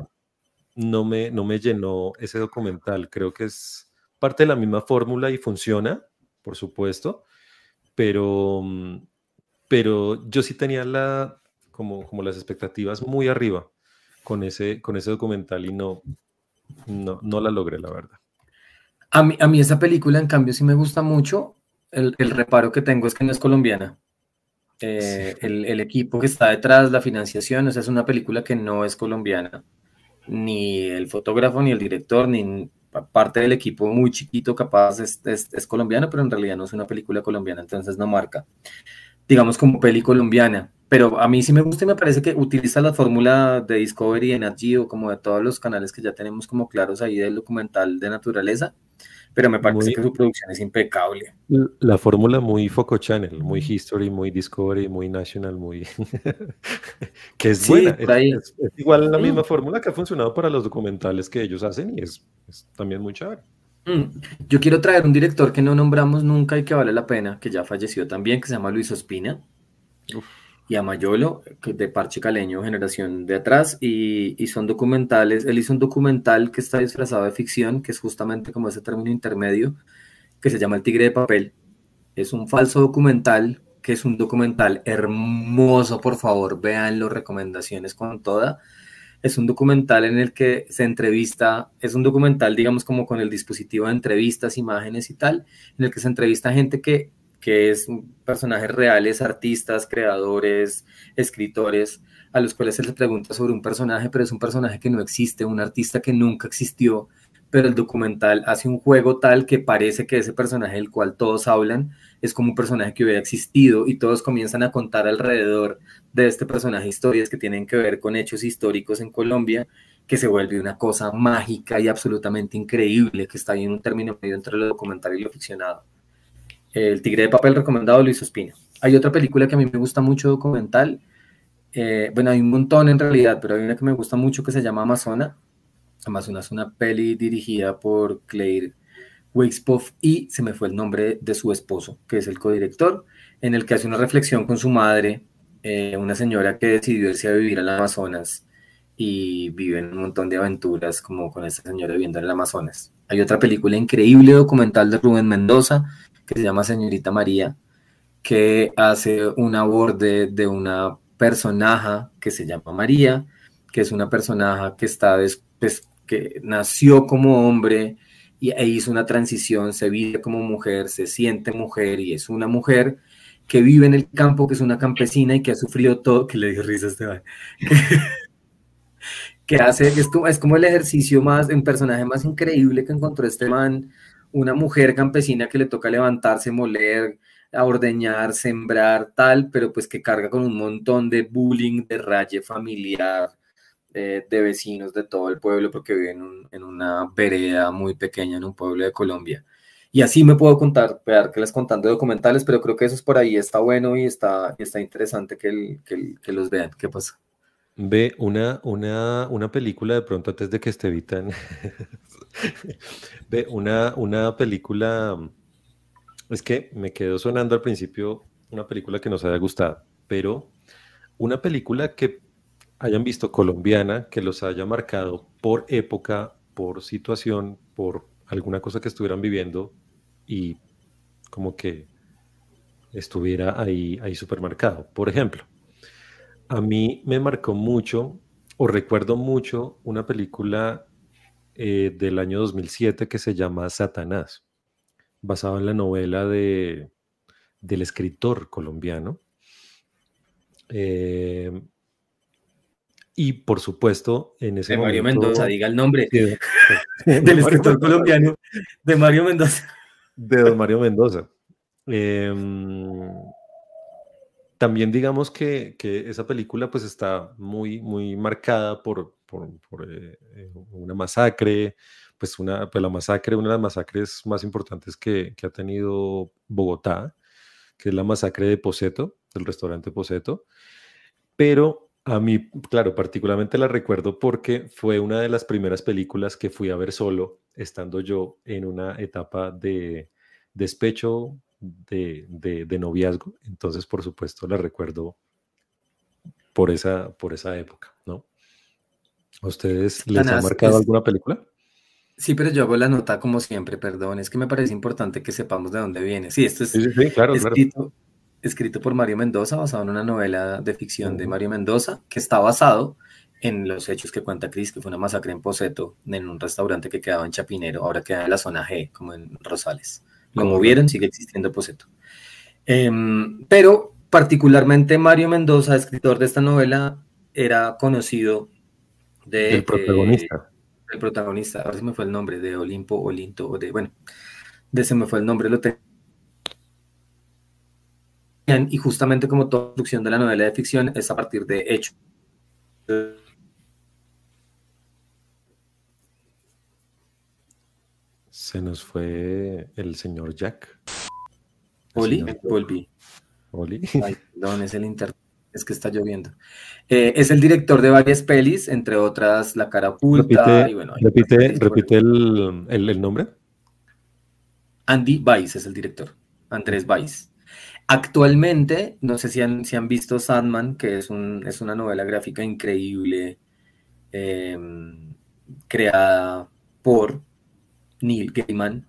no, me, no me llenó ese documental. Creo que es parte de la misma fórmula y funciona, por supuesto, pero, pero yo sí tenía la, como, como las expectativas muy arriba con ese, con ese documental y no, no, no la logré, la verdad. A mí, a mí esa película, en cambio, sí me gusta mucho. El, el reparo que tengo es que no es colombiana. Eh, el, el, equipo que está detrás, la financiación, o sea, es una película que no es colombiana. Ni el fotógrafo, ni el director, ni parte del equipo muy chiquito capaz es, es, es colombiano, pero en realidad no es una película colombiana, entonces no marca. Digamos como peli colombiana pero a mí sí me gusta y me parece que utiliza la fórmula de Discovery Energy o como de todos los canales que ya tenemos como claros ahí del documental de naturaleza, pero me parece que su producción es impecable. La fórmula muy Foco Channel, muy History, muy Discovery, muy National, muy... que es buena. Es, igual la misma fórmula que ha funcionado para los documentales que ellos hacen y es, también muy chévere. Mm. Yo quiero traer un director que no nombramos nunca y que vale la pena, que ya falleció también, que se llama Luis Ospina. Uf y a Mayolo, de Parche Caleño, generación de atrás, y, y, son documentales. Él hizo un documental que está disfrazado de ficción, que es justamente como ese término intermedio, que se llama El Tigre de Papel. Es un falso documental, que es un documental hermoso, por favor, vean recomendaciones con toda. Es un documental en el que se entrevista, es un documental, digamos, como con el dispositivo de entrevistas, imágenes y tal, en el que se entrevista gente que que es personajes reales, artistas, creadores, escritores, a los cuales se les pregunta sobre un personaje, pero es un personaje que no existe, un artista que nunca existió, pero el documental hace un juego tal que parece que ese personaje del cual todos hablan es como un personaje que hubiera existido y todos comienzan a contar alrededor de este personaje historias que tienen que ver con hechos históricos en Colombia, que se vuelve una cosa mágica y absolutamente increíble, que está ahí en un término medio entre lo documental y lo ficcionado. El Tigre de Papel recomendado Luis Ospina. Hay otra película que a mí me gusta mucho documental, eh, bueno, hay un montón en realidad, pero hay una que me gusta mucho que se llama Amazona, Amazona es una peli dirigida por Claire Wixpoff y se me fue el nombre de su esposo, que es el codirector, en el que hace una reflexión con su madre, eh, una señora que decidió irse a vivir al Amazonas y vive en un montón de aventuras como con esta señora viviendo en el Amazonas. Hay otra película increíble documental de Rubén Mendoza que se llama Señorita María, que hace un aborde de una personaje que se llama María, que es una personaje que está después que nació como hombre y, e hizo una transición, se vive como mujer, se siente mujer y es una mujer que vive en el campo, que es una campesina y que ha sufrido todo, que le dio risa a Esteban, que hace, es como, es como el ejercicio más, un personaje más increíble que encontró este man, una mujer campesina que le toca levantarse, moler, a ordeñar, sembrar, tal, pero pues que carga con un montón de bullying, de raye familiar, eh, de vecinos de todo el pueblo porque viven en, una vereda muy pequeña en un pueblo de Colombia. Y así me puedo contar, pegar que les contando documentales, pero creo que eso es por ahí, está bueno y está, está interesante que, que, los vean. ¿Qué pasa? Ve una, una, una película de pronto antes de que esté evitan. Ve una, una película. Es que me quedó sonando al principio una película que nos haya gustado, pero una película que hayan visto colombiana, que los haya marcado por época, por situación, por alguna cosa que estuvieran viviendo y como que estuviera ahí, ahí supermercado. Por ejemplo, a mí me marcó mucho, o recuerdo mucho, una película eh, del año 2007 que se llama Satanás, basada en la novela de, del escritor colombiano. Eh, y por supuesto, en ese de Mario Mendoza, diga el nombre del escritor colombiano, de Mario Mendoza. De don Mario Mendoza. Em, también digamos que, que, esa película pues está muy, muy marcada por, por, eh, eh, una masacre, pues, una, pues la masacre, una de las masacres más importantes que, que ha tenido Bogotá, que es la masacre de Poseto, del restaurante Poseto, pero a mí, claro, particularmente la recuerdo porque fue una de las primeras películas que fui a ver solo, estando yo en una etapa de despecho, de, de, noviazgo. Entonces, por supuesto, la recuerdo por esa, por esa época, ¿no? ¿A ustedes les ha marcado alguna película? Sí, pero yo hago la nota como siempre, perdón, es que me parece importante que sepamos de dónde viene. Sí, esto es sí, sí, claro, claro escrito por Mario Mendoza, basado en una novela de ficción de Mario Mendoza, que está basado en los hechos que cuenta Cris, que fue una masacre en Poseto, en un restaurante que quedaba en Chapinero, ahora queda en la zona G, como en Rosales. Como vieron, sigue existiendo Poseto. Em, pero particularmente Mario Mendoza, escritor de esta novela, era conocido de... El protagonista. el protagonista, ahora sí me fue el nombre, de Olimpo, Olinto, de, bueno, de ese me fue el nombre, lo tengo y justamente como toda producción de la novela de ficción es a partir de hechos. Se nos fue el señor Jack. Oli, volví. Oli. perdón, es el internet, es que está lloviendo. Eh, es el director de varias pelis, entre otras La cara oculta. Repite, y bueno, repite, repite el, el, el, nombre. Andy Weiss es el director. Andrés Weiss. Actualmente, no sé si han, si han visto Sandman, que es, un, es una novela gráfica increíble, em, creada por Neil Gaiman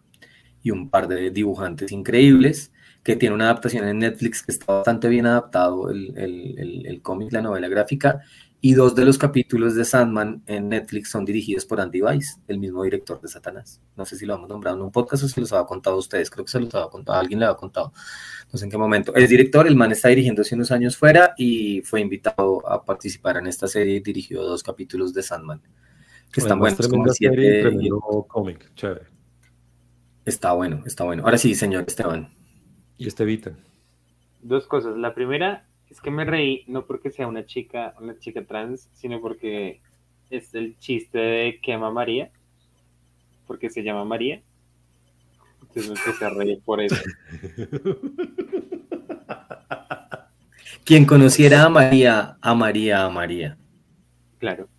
y un par de dibujantes increíbles, que tiene una adaptación en Netflix que está bastante bien adaptado el, el, el, cómic, la novela gráfica, Y dos de los capítulos de Sandman en Netflix son dirigidos por Andy Weiss, el mismo director de Satanás. No sé si lo hemos nombrado en un podcast o se los había contado a ustedes. Creo que se los había contado, alguien le había contado. No sé en qué momento. Es director, el man está dirigiendo hace unos años fuera y fue invitado a participar en esta serie. Dirigió dos capítulos de Sandman, que están buenos. Como siete, cómic, chévere. Está bueno, está bueno. Ahora sí, señor Esteban. Y Estevita. Dos cosas. La primera es que me reí no porque sea una chica, una chica trans, sino porque es el chiste de quema María, porque se llama María. Entonces me empecé a reír por eso. Quien conociera a María, amaría a María. Claro.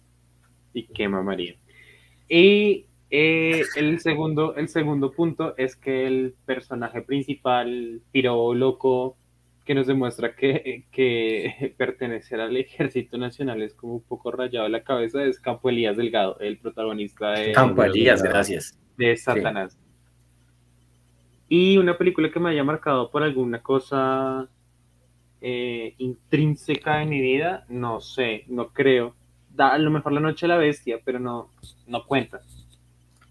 Y quema María. Y eh, el, segundo, el segundo punto es que el personaje principal, piro loco, que nos demuestra que, que, pertenecer al ejército nacional es como un poco rayado la cabeza, es Campo Elías Delgado, el protagonista de... Campo Elías, gracias. De Satanás. Y una película que me haya marcado por alguna cosa eh, intrínseca en mi vida, no sé, no creo. Da, a lo mejor La Noche de la Bestia, pero no, no cuenta.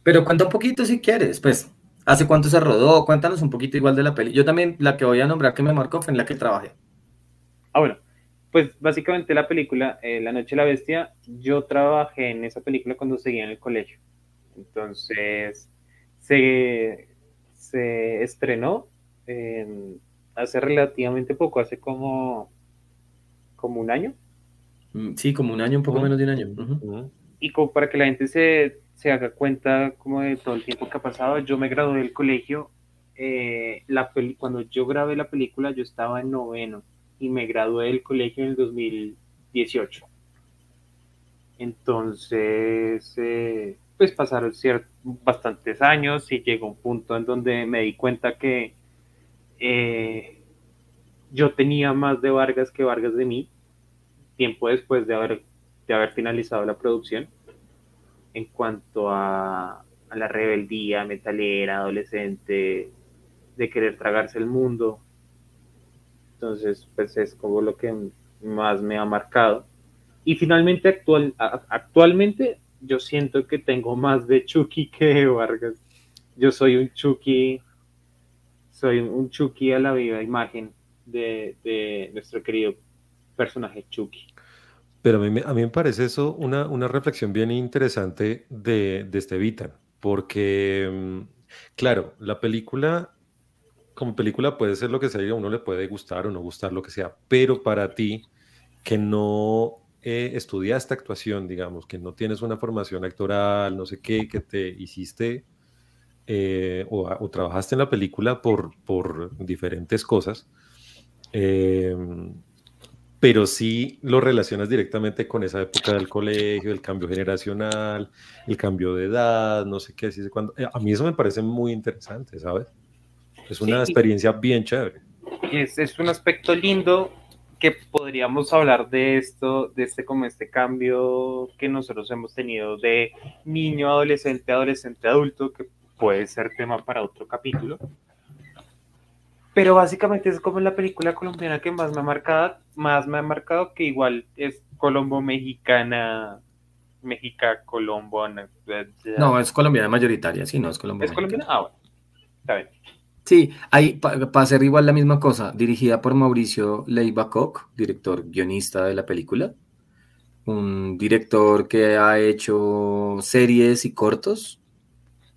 Pero cuenta un poquito si quieres, pues. ¿Hace cuánto se rodó? Cuéntanos un poquito igual de la peli. Yo también, la que voy a nombrar que me marcó fue en la que trabajé. Ah, bueno. Pues básicamente la película eh, La Noche de la Bestia, yo trabajé en esa película cuando seguía en el colegio. Entonces, se, se estrenó hace relativamente poco, hace como, como un año. Mm, sí, como un año, un poco menos de un año. Y como para que la gente se se haga cuenta como de todo el tiempo que ha pasado. Yo me gradué del colegio, eh, la cuando yo grabé la película yo estaba en noveno y me gradué del colegio en el 2018. Entonces, eh, pues pasaron bastantes años y llegó un punto en donde me di cuenta que eh, yo tenía más de Vargas que Vargas de mí, tiempo después de haber, de haber finalizado la producción en cuanto a, la rebeldía metalera, adolescente, de querer tragarse el mundo. Entonces, pues es como lo que más me ha marcado. Y finalmente, actual, actualmente, yo siento que tengo más de Chucky que de Vargas. Yo soy un Chucky, soy un Chucky a la viva imagen de nuestro querido personaje Chucky. Pero a mí, a mí me parece eso una, una reflexión bien interesante de, de este Vita, porque, mm, claro, la película, como película puede ser lo que sea, a uno le puede gustar o no gustar lo que sea, pero para ti, que no eh, estudiaste actuación, digamos, que no tienes una formación actoral, no sé qué, que te hiciste eh, o, trabajaste en la película por, por diferentes cosas, eh, pero sí lo relacionas directamente con esa época del colegio, el cambio generacional, el cambio de edad, no sé qué, decir cuando. Eh, a mí eso me parece muy interesante, ¿sabes? Es una experiencia bien chévere. Es, es, un aspecto lindo que podríamos hablar de esto, de este como este cambio que nosotros hemos tenido de niño, adolescente, adolescente, adulto, que puede ser tema para otro capítulo pero básicamente es como la película colombiana que más me ha marcado, más me ha marcado que igual es Colombo mexicana, Méxica Colombo. No, es colombiana mayoritaria, sí, no, es colombiana. ¿Es colombiana? Ah, bueno. Está bien. Sí, hay, para hacer igual la misma cosa, dirigida por Mauricio Leiva Koch, director guionista de la película. Un director que ha hecho series y cortos.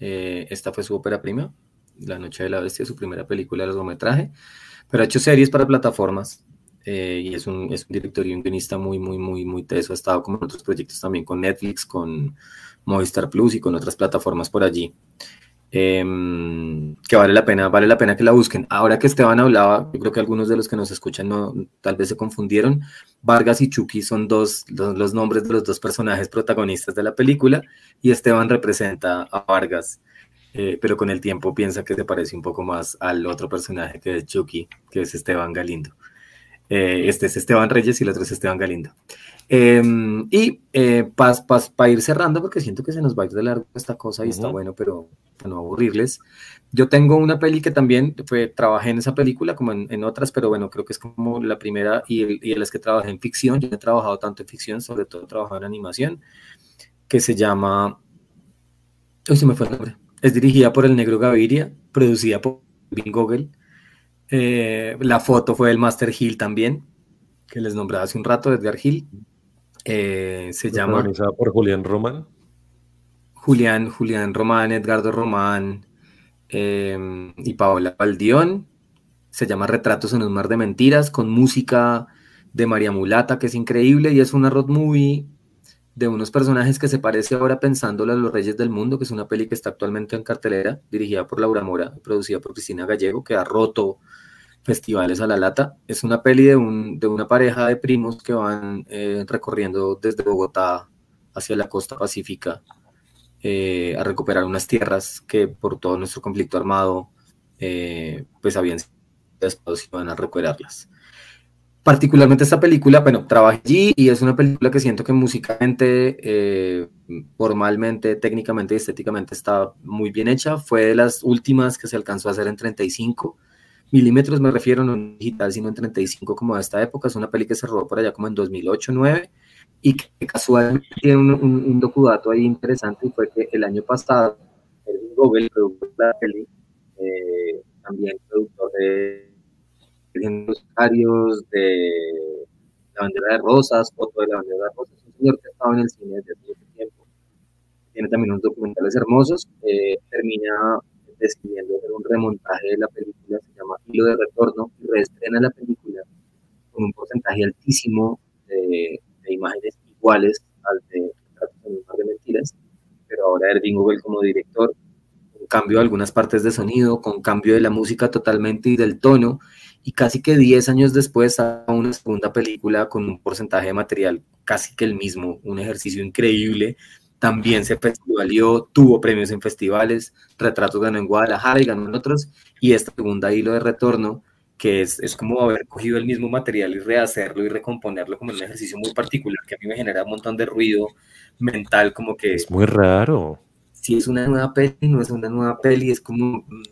Eh, esta fue su ópera prima. La Noche de la Bestia, su primera película de largometraje, pero ha hecho series para plataformas eh, y es un, es un, director y un guionista muy, muy, muy, muy teso. Ha estado como en otros proyectos también con Netflix, con Movistar Plus y con otras plataformas por allí. Em, que vale la pena, vale la pena que la busquen. Ahora que Esteban hablaba, yo creo que algunos de los que nos escuchan no, tal vez se confundieron. Vargas y Chucky son dos, los nombres de los dos personajes protagonistas de la película y Esteban representa a Vargas. Eh, pero con el tiempo piensa que se parece un poco más al otro personaje que es Chucky, que es Esteban Galindo. Eh, este es Esteban Reyes y el otro es Esteban Galindo. Em, y eh, para ir cerrando, porque siento que se nos va a ir de largo esta cosa y está bueno, pero para no aburrirles. Yo tengo una peli que también fue, trabajé en esa película como en, otras, pero bueno, creo que es como la primera y, y en las que trabajé en ficción. Yo he trabajado tanto en ficción, sobre todo he trabajado en animación, que se llama. Uy, se me fue el nombre. Es dirigida por el Negro Gaviria, producida por Vin Gogel. Eh, la foto fue del Master Hill también, que les nombraba hace un rato, Edgar Hill. Eh, se llama. Organizada por Julián Román. Julián, Julián Román, Edgardo Román em, y Paola Baldión. Se llama Retratos en un mar de mentiras, con música de María Mulata, que es increíble, y es una road movie de unos personajes que se parece ahora pensándolo a Los Reyes del Mundo, que es una peli que está actualmente en cartelera, dirigida por Laura Mora, producida por Cristina Gallego, que ha roto festivales a la lata. Es una peli de, un, de una pareja de primos que van eh, recorriendo desde Bogotá hacia la costa pacífica eh, a recuperar unas tierras que por todo nuestro conflicto armado eh, pues habían sido y van a recuperarlas. Particularmente esta película, bueno, trabajé allí y es una película que siento que musicalmente, formalmente, técnicamente y estéticamente está muy bien hecha. Fue de las últimas que se alcanzó a hacer en 35 milímetros me refiero no en digital, sino en 35 como de esta época. Es una peli que se rodó por allá como en 2008-2009 y que casualmente tiene un, docudato ahí interesante y fue que el año pasado el Google, productor de la peli, eh, también productor de los de La bandera de rosas, foto de la bandera de rosas, un señor que ha estado en el cine desde hace tiempo. Tiene también unos documentales hermosos. Eh, termina decidiendo hacer un remontaje de la película, se llama Hilo de Retorno, y reestrena la película con un porcentaje altísimo de, imágenes iguales al de de mentiras, pero ahora Erwin Google como director, con cambio de algunas partes de sonido, con cambio de la música totalmente y del tono, y casi que 10 años después a una segunda película con un porcentaje de material casi que el mismo, un ejercicio increíble también se festivalió, tuvo premios en festivales, Retratos ganó en Guadalajara y ganó en otros, y esta segunda hilo de retorno, que es, es como haber cogido el mismo material y rehacerlo y recomponerlo como un ejercicio muy particular que a mí me genera un montón de ruido mental, como que... Es muy raro. Si es una nueva peli, no es una nueva peli, es como... Mm,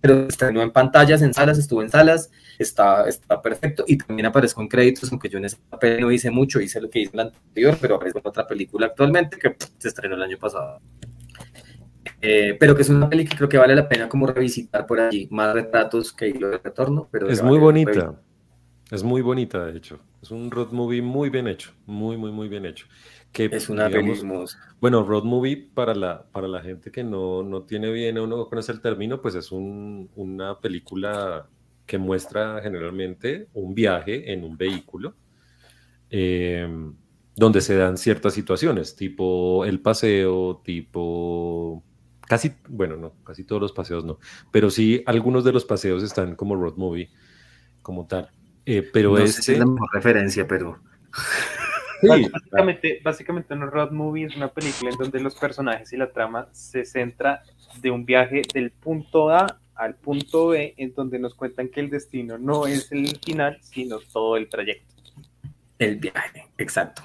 pero estrenó en pantallas, en salas, estuvo en salas, está, está perfecto y también aparezco en créditos, aunque yo en ese papel no hice mucho, hice lo que hice en la anterior, pero aparezco en otra película actualmente que se estrenó el año pasado. Eh, pero que es una peli que creo que vale la pena como revisitar por allí, más retratos que Hilo de Retorno. Pero es muy bonita, es muy bonita de hecho, es un road movie muy bien hecho, muy, muy, muy bien hecho. Que, es una digamos, Bueno, road movie para la, para la gente que no, no tiene bien o no conoce el término, pues es un, una película que muestra generalmente un viaje en un vehículo em, donde se dan ciertas situaciones, tipo el paseo, tipo casi, bueno, no, casi todos los paseos no, pero sí algunos de los paseos están como road movie, como tal. Eh, pero no este... es la mejor referencia, pero... básicamente, básicamente un road movie es una película en donde los personajes y la trama se centra de un viaje del punto A al punto B, en donde nos cuentan que el destino no es el final, sino todo el trayecto. El viaje, exacto.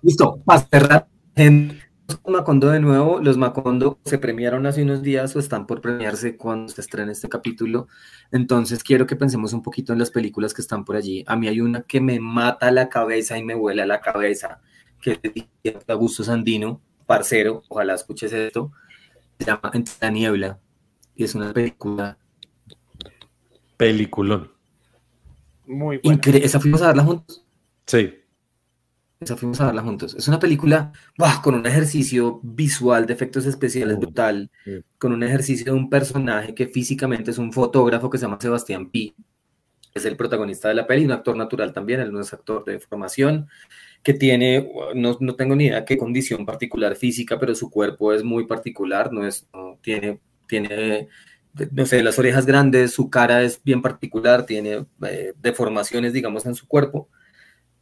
Listo, para cerrar, en Macondo de nuevo, los Macondo se premiaron hace unos días o están por premiarse cuando se estrene este capítulo. Entonces quiero que pensemos un poquito en las películas que están por allí. A mí hay una que me mata la cabeza y me vuela la cabeza, que es de Augusto Sandino, parcero, ojalá escuches esto. Se llama Entre la niebla y es una película. Peliculón. Muy buena. ¿Esa fuimos a verla juntos? Sí. Fuimos a verla juntos. Es una película con un ejercicio visual de efectos especiales brutal, con un ejercicio de un personaje que físicamente es un fotógrafo que se llama Sebastián Pi. Es el protagonista de la peli, un actor natural también, él no es actor de formación, que tiene, no, no tengo ni idea qué condición particular física, pero su cuerpo es muy particular, no es, no, tiene tiene, no sé, las orejas grandes, su cara es bien particular, tiene eh, deformaciones, digamos, en su cuerpo.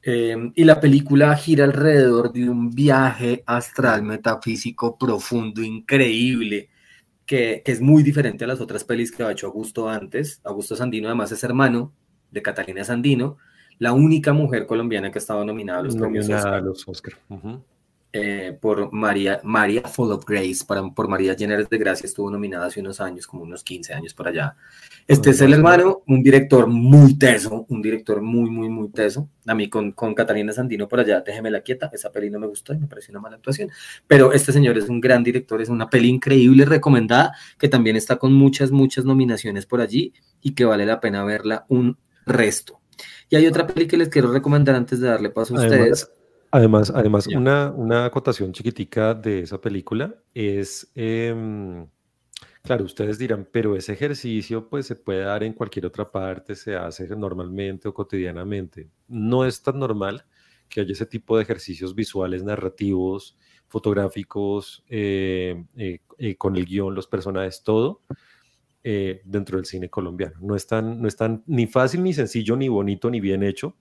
Eh, y la película gira alrededor de un viaje astral metafísico profundo, increíble, que, es muy diferente a las otras pelis que ha hecho Augusto antes. Augusto Sandino además es hermano de Catalina Sandino. la única mujer colombiana que ha estado nominada a los premios Oscar. Los Oscar. Eh, por María, María Full of Grace, para, por María Jenner de Gracia, estuvo nominada hace unos años, como unos 15 años por allá. Este es el hermano, un director muy teso, un director muy, muy, muy teso. A mí con, con Catalina Sandino por allá, déjeme la quieta, esa peli no me gustó y me pareció una mala actuación. Pero este señor es un gran director, es una peli increíble, recomendada, que también está con muchas, muchas nominaciones por allí y que vale la pena verla un resto. Y hay otra peli que les quiero recomendar antes de darle paso a ustedes. Además, además una, una acotación chiquitica de esa película es, em, claro, ustedes dirán, pero ese ejercicio pues se puede dar en cualquier otra parte, se hace normalmente o cotidianamente. No es tan normal que haya ese tipo de ejercicios visuales, narrativos, fotográficos, eh, eh, eh, con el guion, los personajes, todo. dentro del cine colombiano. No es, tan, no es tan ni fácil, ni sencillo, ni bonito, ni bien hecho,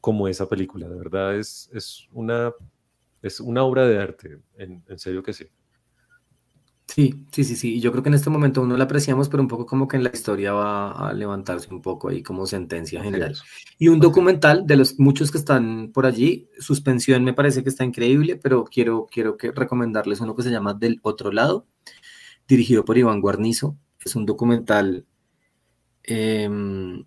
como esa película. De verdad es, es, una, es una obra de arte, en, serio que sí. Sí, sí, sí, sí. Yo creo que en este momento uno la apreciamos, pero un poco como que en la historia va a levantarse un poco ahí como sentencia general. Y un documental de los muchos que están por allí, Suspensión me parece que está increíble, pero quiero, quiero que recomendarles uno que se llama Del Otro Lado, dirigido por Iván Guarnizo. Es un documental em,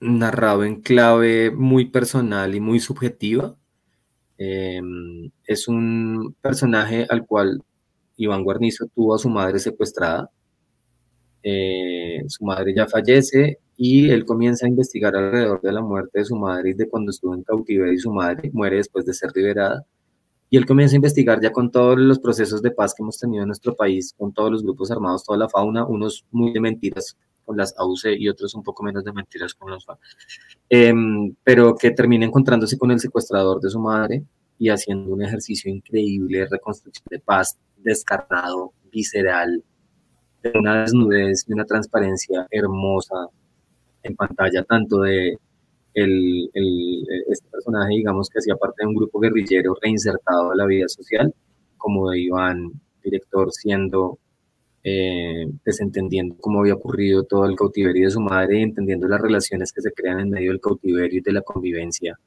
narrado en clave muy personal y muy subjetiva. Em, es un personaje al cual Iván Guarnizo tuvo a su madre secuestrada. Eh, su madre ya fallece y él comienza a investigar alrededor de la muerte de su madre y de cuando estuvo en cautiverio y su madre muere después de ser liberada. Y él comienza a investigar ya con todos los procesos de paz que hemos tenido en nuestro país, con todos los grupos armados, toda la fauna, unos muy de mentiras, las AUC y otros un poco menos de mentiras con los FA. Em, pero que termina encontrándose con el secuestrador de su madre y haciendo un ejercicio increíble de reconstrucción de paz, descarnado, visceral, de una desnudez y una transparencia hermosa en pantalla, tanto de el, el, este personaje, digamos, que hacía parte de un grupo guerrillero reinsertado a la vida social, como de Iván, director, siendo eh, desentendiendo cómo había ocurrido todo el cautiverio de su madre y entendiendo las relaciones que se crean en medio del cautiverio y de la convivencia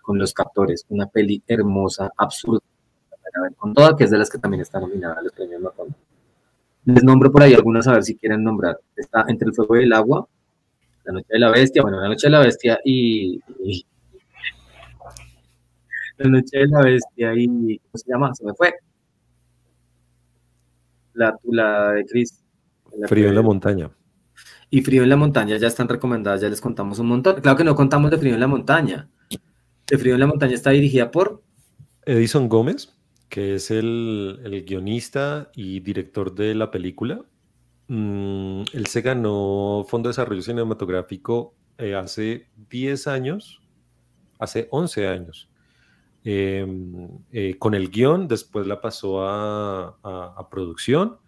con los captores. Una peli hermosa, absurda, con toda, que es de las que también está nominada a los premios Macondo. Les nombro por ahí algunas a ver si quieren nombrar. Está Entre el Fuego y el Agua, La Noche de la Bestia, bueno, La Noche de la Bestia y La Noche de la Bestia y, ¿cómo se llama? Se me fue la, de Chris. Frío en la montaña. Y Frío en la montaña ya están recomendadas, ya les contamos un montón. Claro que no contamos de Frío en la montaña. De Frío en la montaña está dirigida por Edison Gómez, que es el, guionista y director de la película. Mm, él se ganó Fondo de Desarrollo Cinematográfico eh, hace 10 años, hace 11 años. Em, eh, con el guion, después la pasó a, producción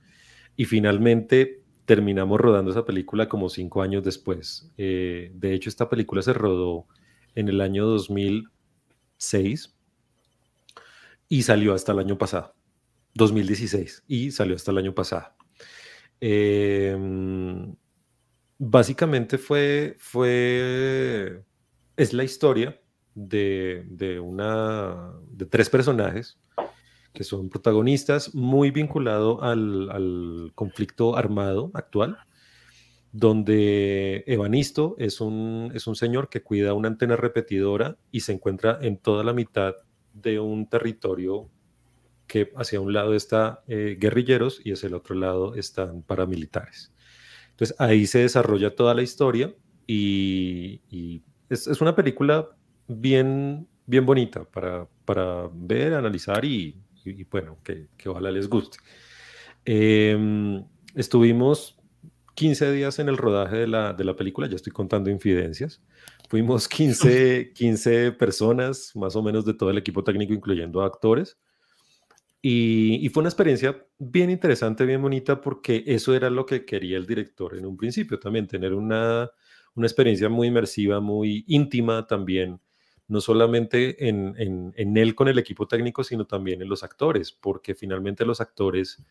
y finalmente terminamos rodando esa película como cinco años después. Eh, de hecho, esta película se rodó en el año 2006 y salió hasta el año pasado, 2016, y salió hasta el año pasado. Em, básicamente fue, fue, es la historia de, una, de tres personajes que son protagonistas muy vinculados al, conflicto armado actual, donde Evanisto es un, es un señor que cuida una antena repetidora y se encuentra en toda la mitad de un territorio que hacia un lado está eh, guerrilleros y hacia el otro lado están paramilitares. Entonces ahí se desarrolla toda la historia y, es, es, una película bien, bien bonita para, para ver, analizar y, bueno, que, que, ojalá les guste. Em, estuvimos 15 días en el rodaje de la, de la, película, ya estoy contando infidencias. Fuimos 15, 15 personas, más o menos de todo el equipo técnico, incluyendo actores. Y, y, fue una experiencia bien interesante, bien bonita, porque eso era lo que quería el director en un principio también, tener una, una experiencia muy inmersiva, muy íntima también no solamente en, él con el equipo técnico, sino también en los actores, porque finalmente los actores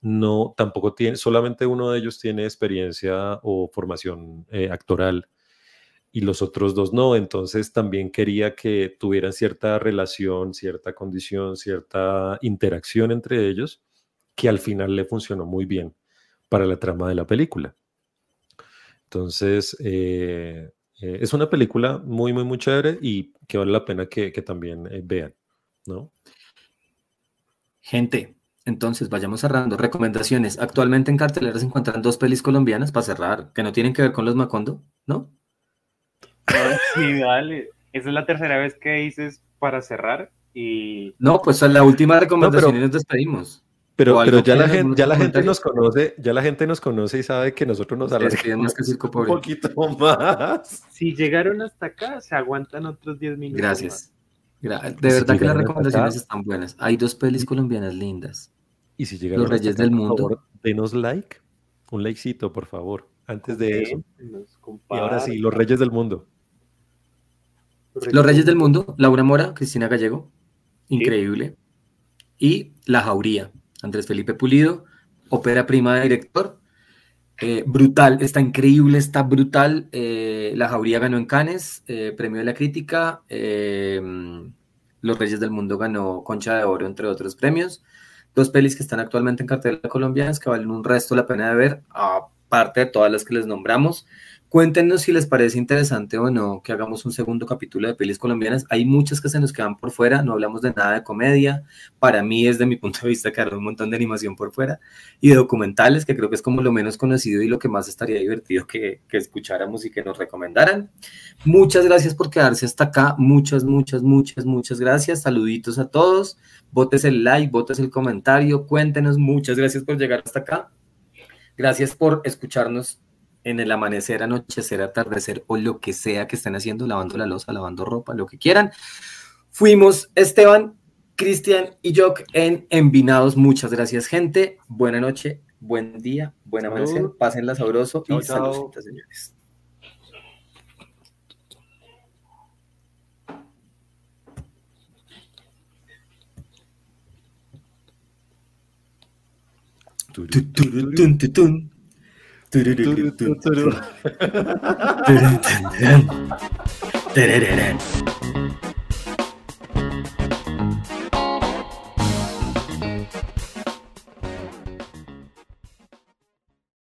no tampoco tienen, solamente uno de ellos tiene experiencia o formación eh, actoral. y los otros dos no. Entonces también quería que tuvieran cierta relación, cierta condición, cierta interacción entre ellos, que al final le funcionó muy bien para la trama de la película. Entonces, eh, eh, es una película muy, muy, muy chévere y que vale la pena que, también eh, vean, ¿no? Gente, entonces vayamos cerrando. Recomendaciones. Actualmente en cartelera se encuentran dos pelis colombianas para cerrar, que no tienen que ver con los Macondo, ¿no? sí, dale. Esa es la tercera vez que dices para cerrar y... No, pues la última recomendación y nos despedimos. Pero, pero ya, la gente, ya la gente nos conoce, ya la gente nos conoce y sabe que nosotros nos alargamos un poquito más. Si llegaron hasta acá, se aguantan otros 10 minutos. Gracias. De verdad que las recomendaciones están buenas. Hay dos pelis colombianas lindas. Y si llegaron Los Reyes del Mundo. denos like, un likecito, por favor, antes de eso. Y ahora sí, Los Reyes del Mundo. Los Reyes del Mundo, Laura Mora, Cristina Gallego, increíble. Y La Jauría, Andrés Felipe Pulido, ópera prima de director. Eh, brutal, está increíble, está brutal. Eh, la Jauría ganó en Cannes, eh, premio de la crítica. Los Reyes del Mundo ganó Concha de Oro, entre otros premios. Dos pelis que están actualmente en cartelera colombianas que valen un resto la pena de ver, aparte de todas las que les nombramos. Cuéntenos si les parece interesante o no que hagamos un segundo capítulo de pelis colombianas. Hay muchas que se nos quedan por fuera, no hablamos de nada de comedia. Para mí, desde mi punto de vista, quedaron un montón de animación por fuera y de documentales, que creo que es como lo menos conocido y lo que más estaría divertido que, que escucháramos y que nos recomendaran. Muchas gracias por quedarse hasta acá. Muchas, muchas, muchas, muchas gracias. Saluditos a todos. Votes el like, votes el comentario, cuéntenos. Muchas gracias por llegar hasta acá. Gracias por escucharnos en el amanecer, anochecer, atardecer o lo que sea que estén haciendo, lavando la losa, lavando ropa, lo que quieran. Fuimos Esteban, Cristian y Jock en Envinados. Muchas gracias, gente. Buena noche, buen día, buen amanecer. Pásenla sabroso y saludos, señores. トゥルルルトゥルルル。トゥルントゥントゥン。テレレレン。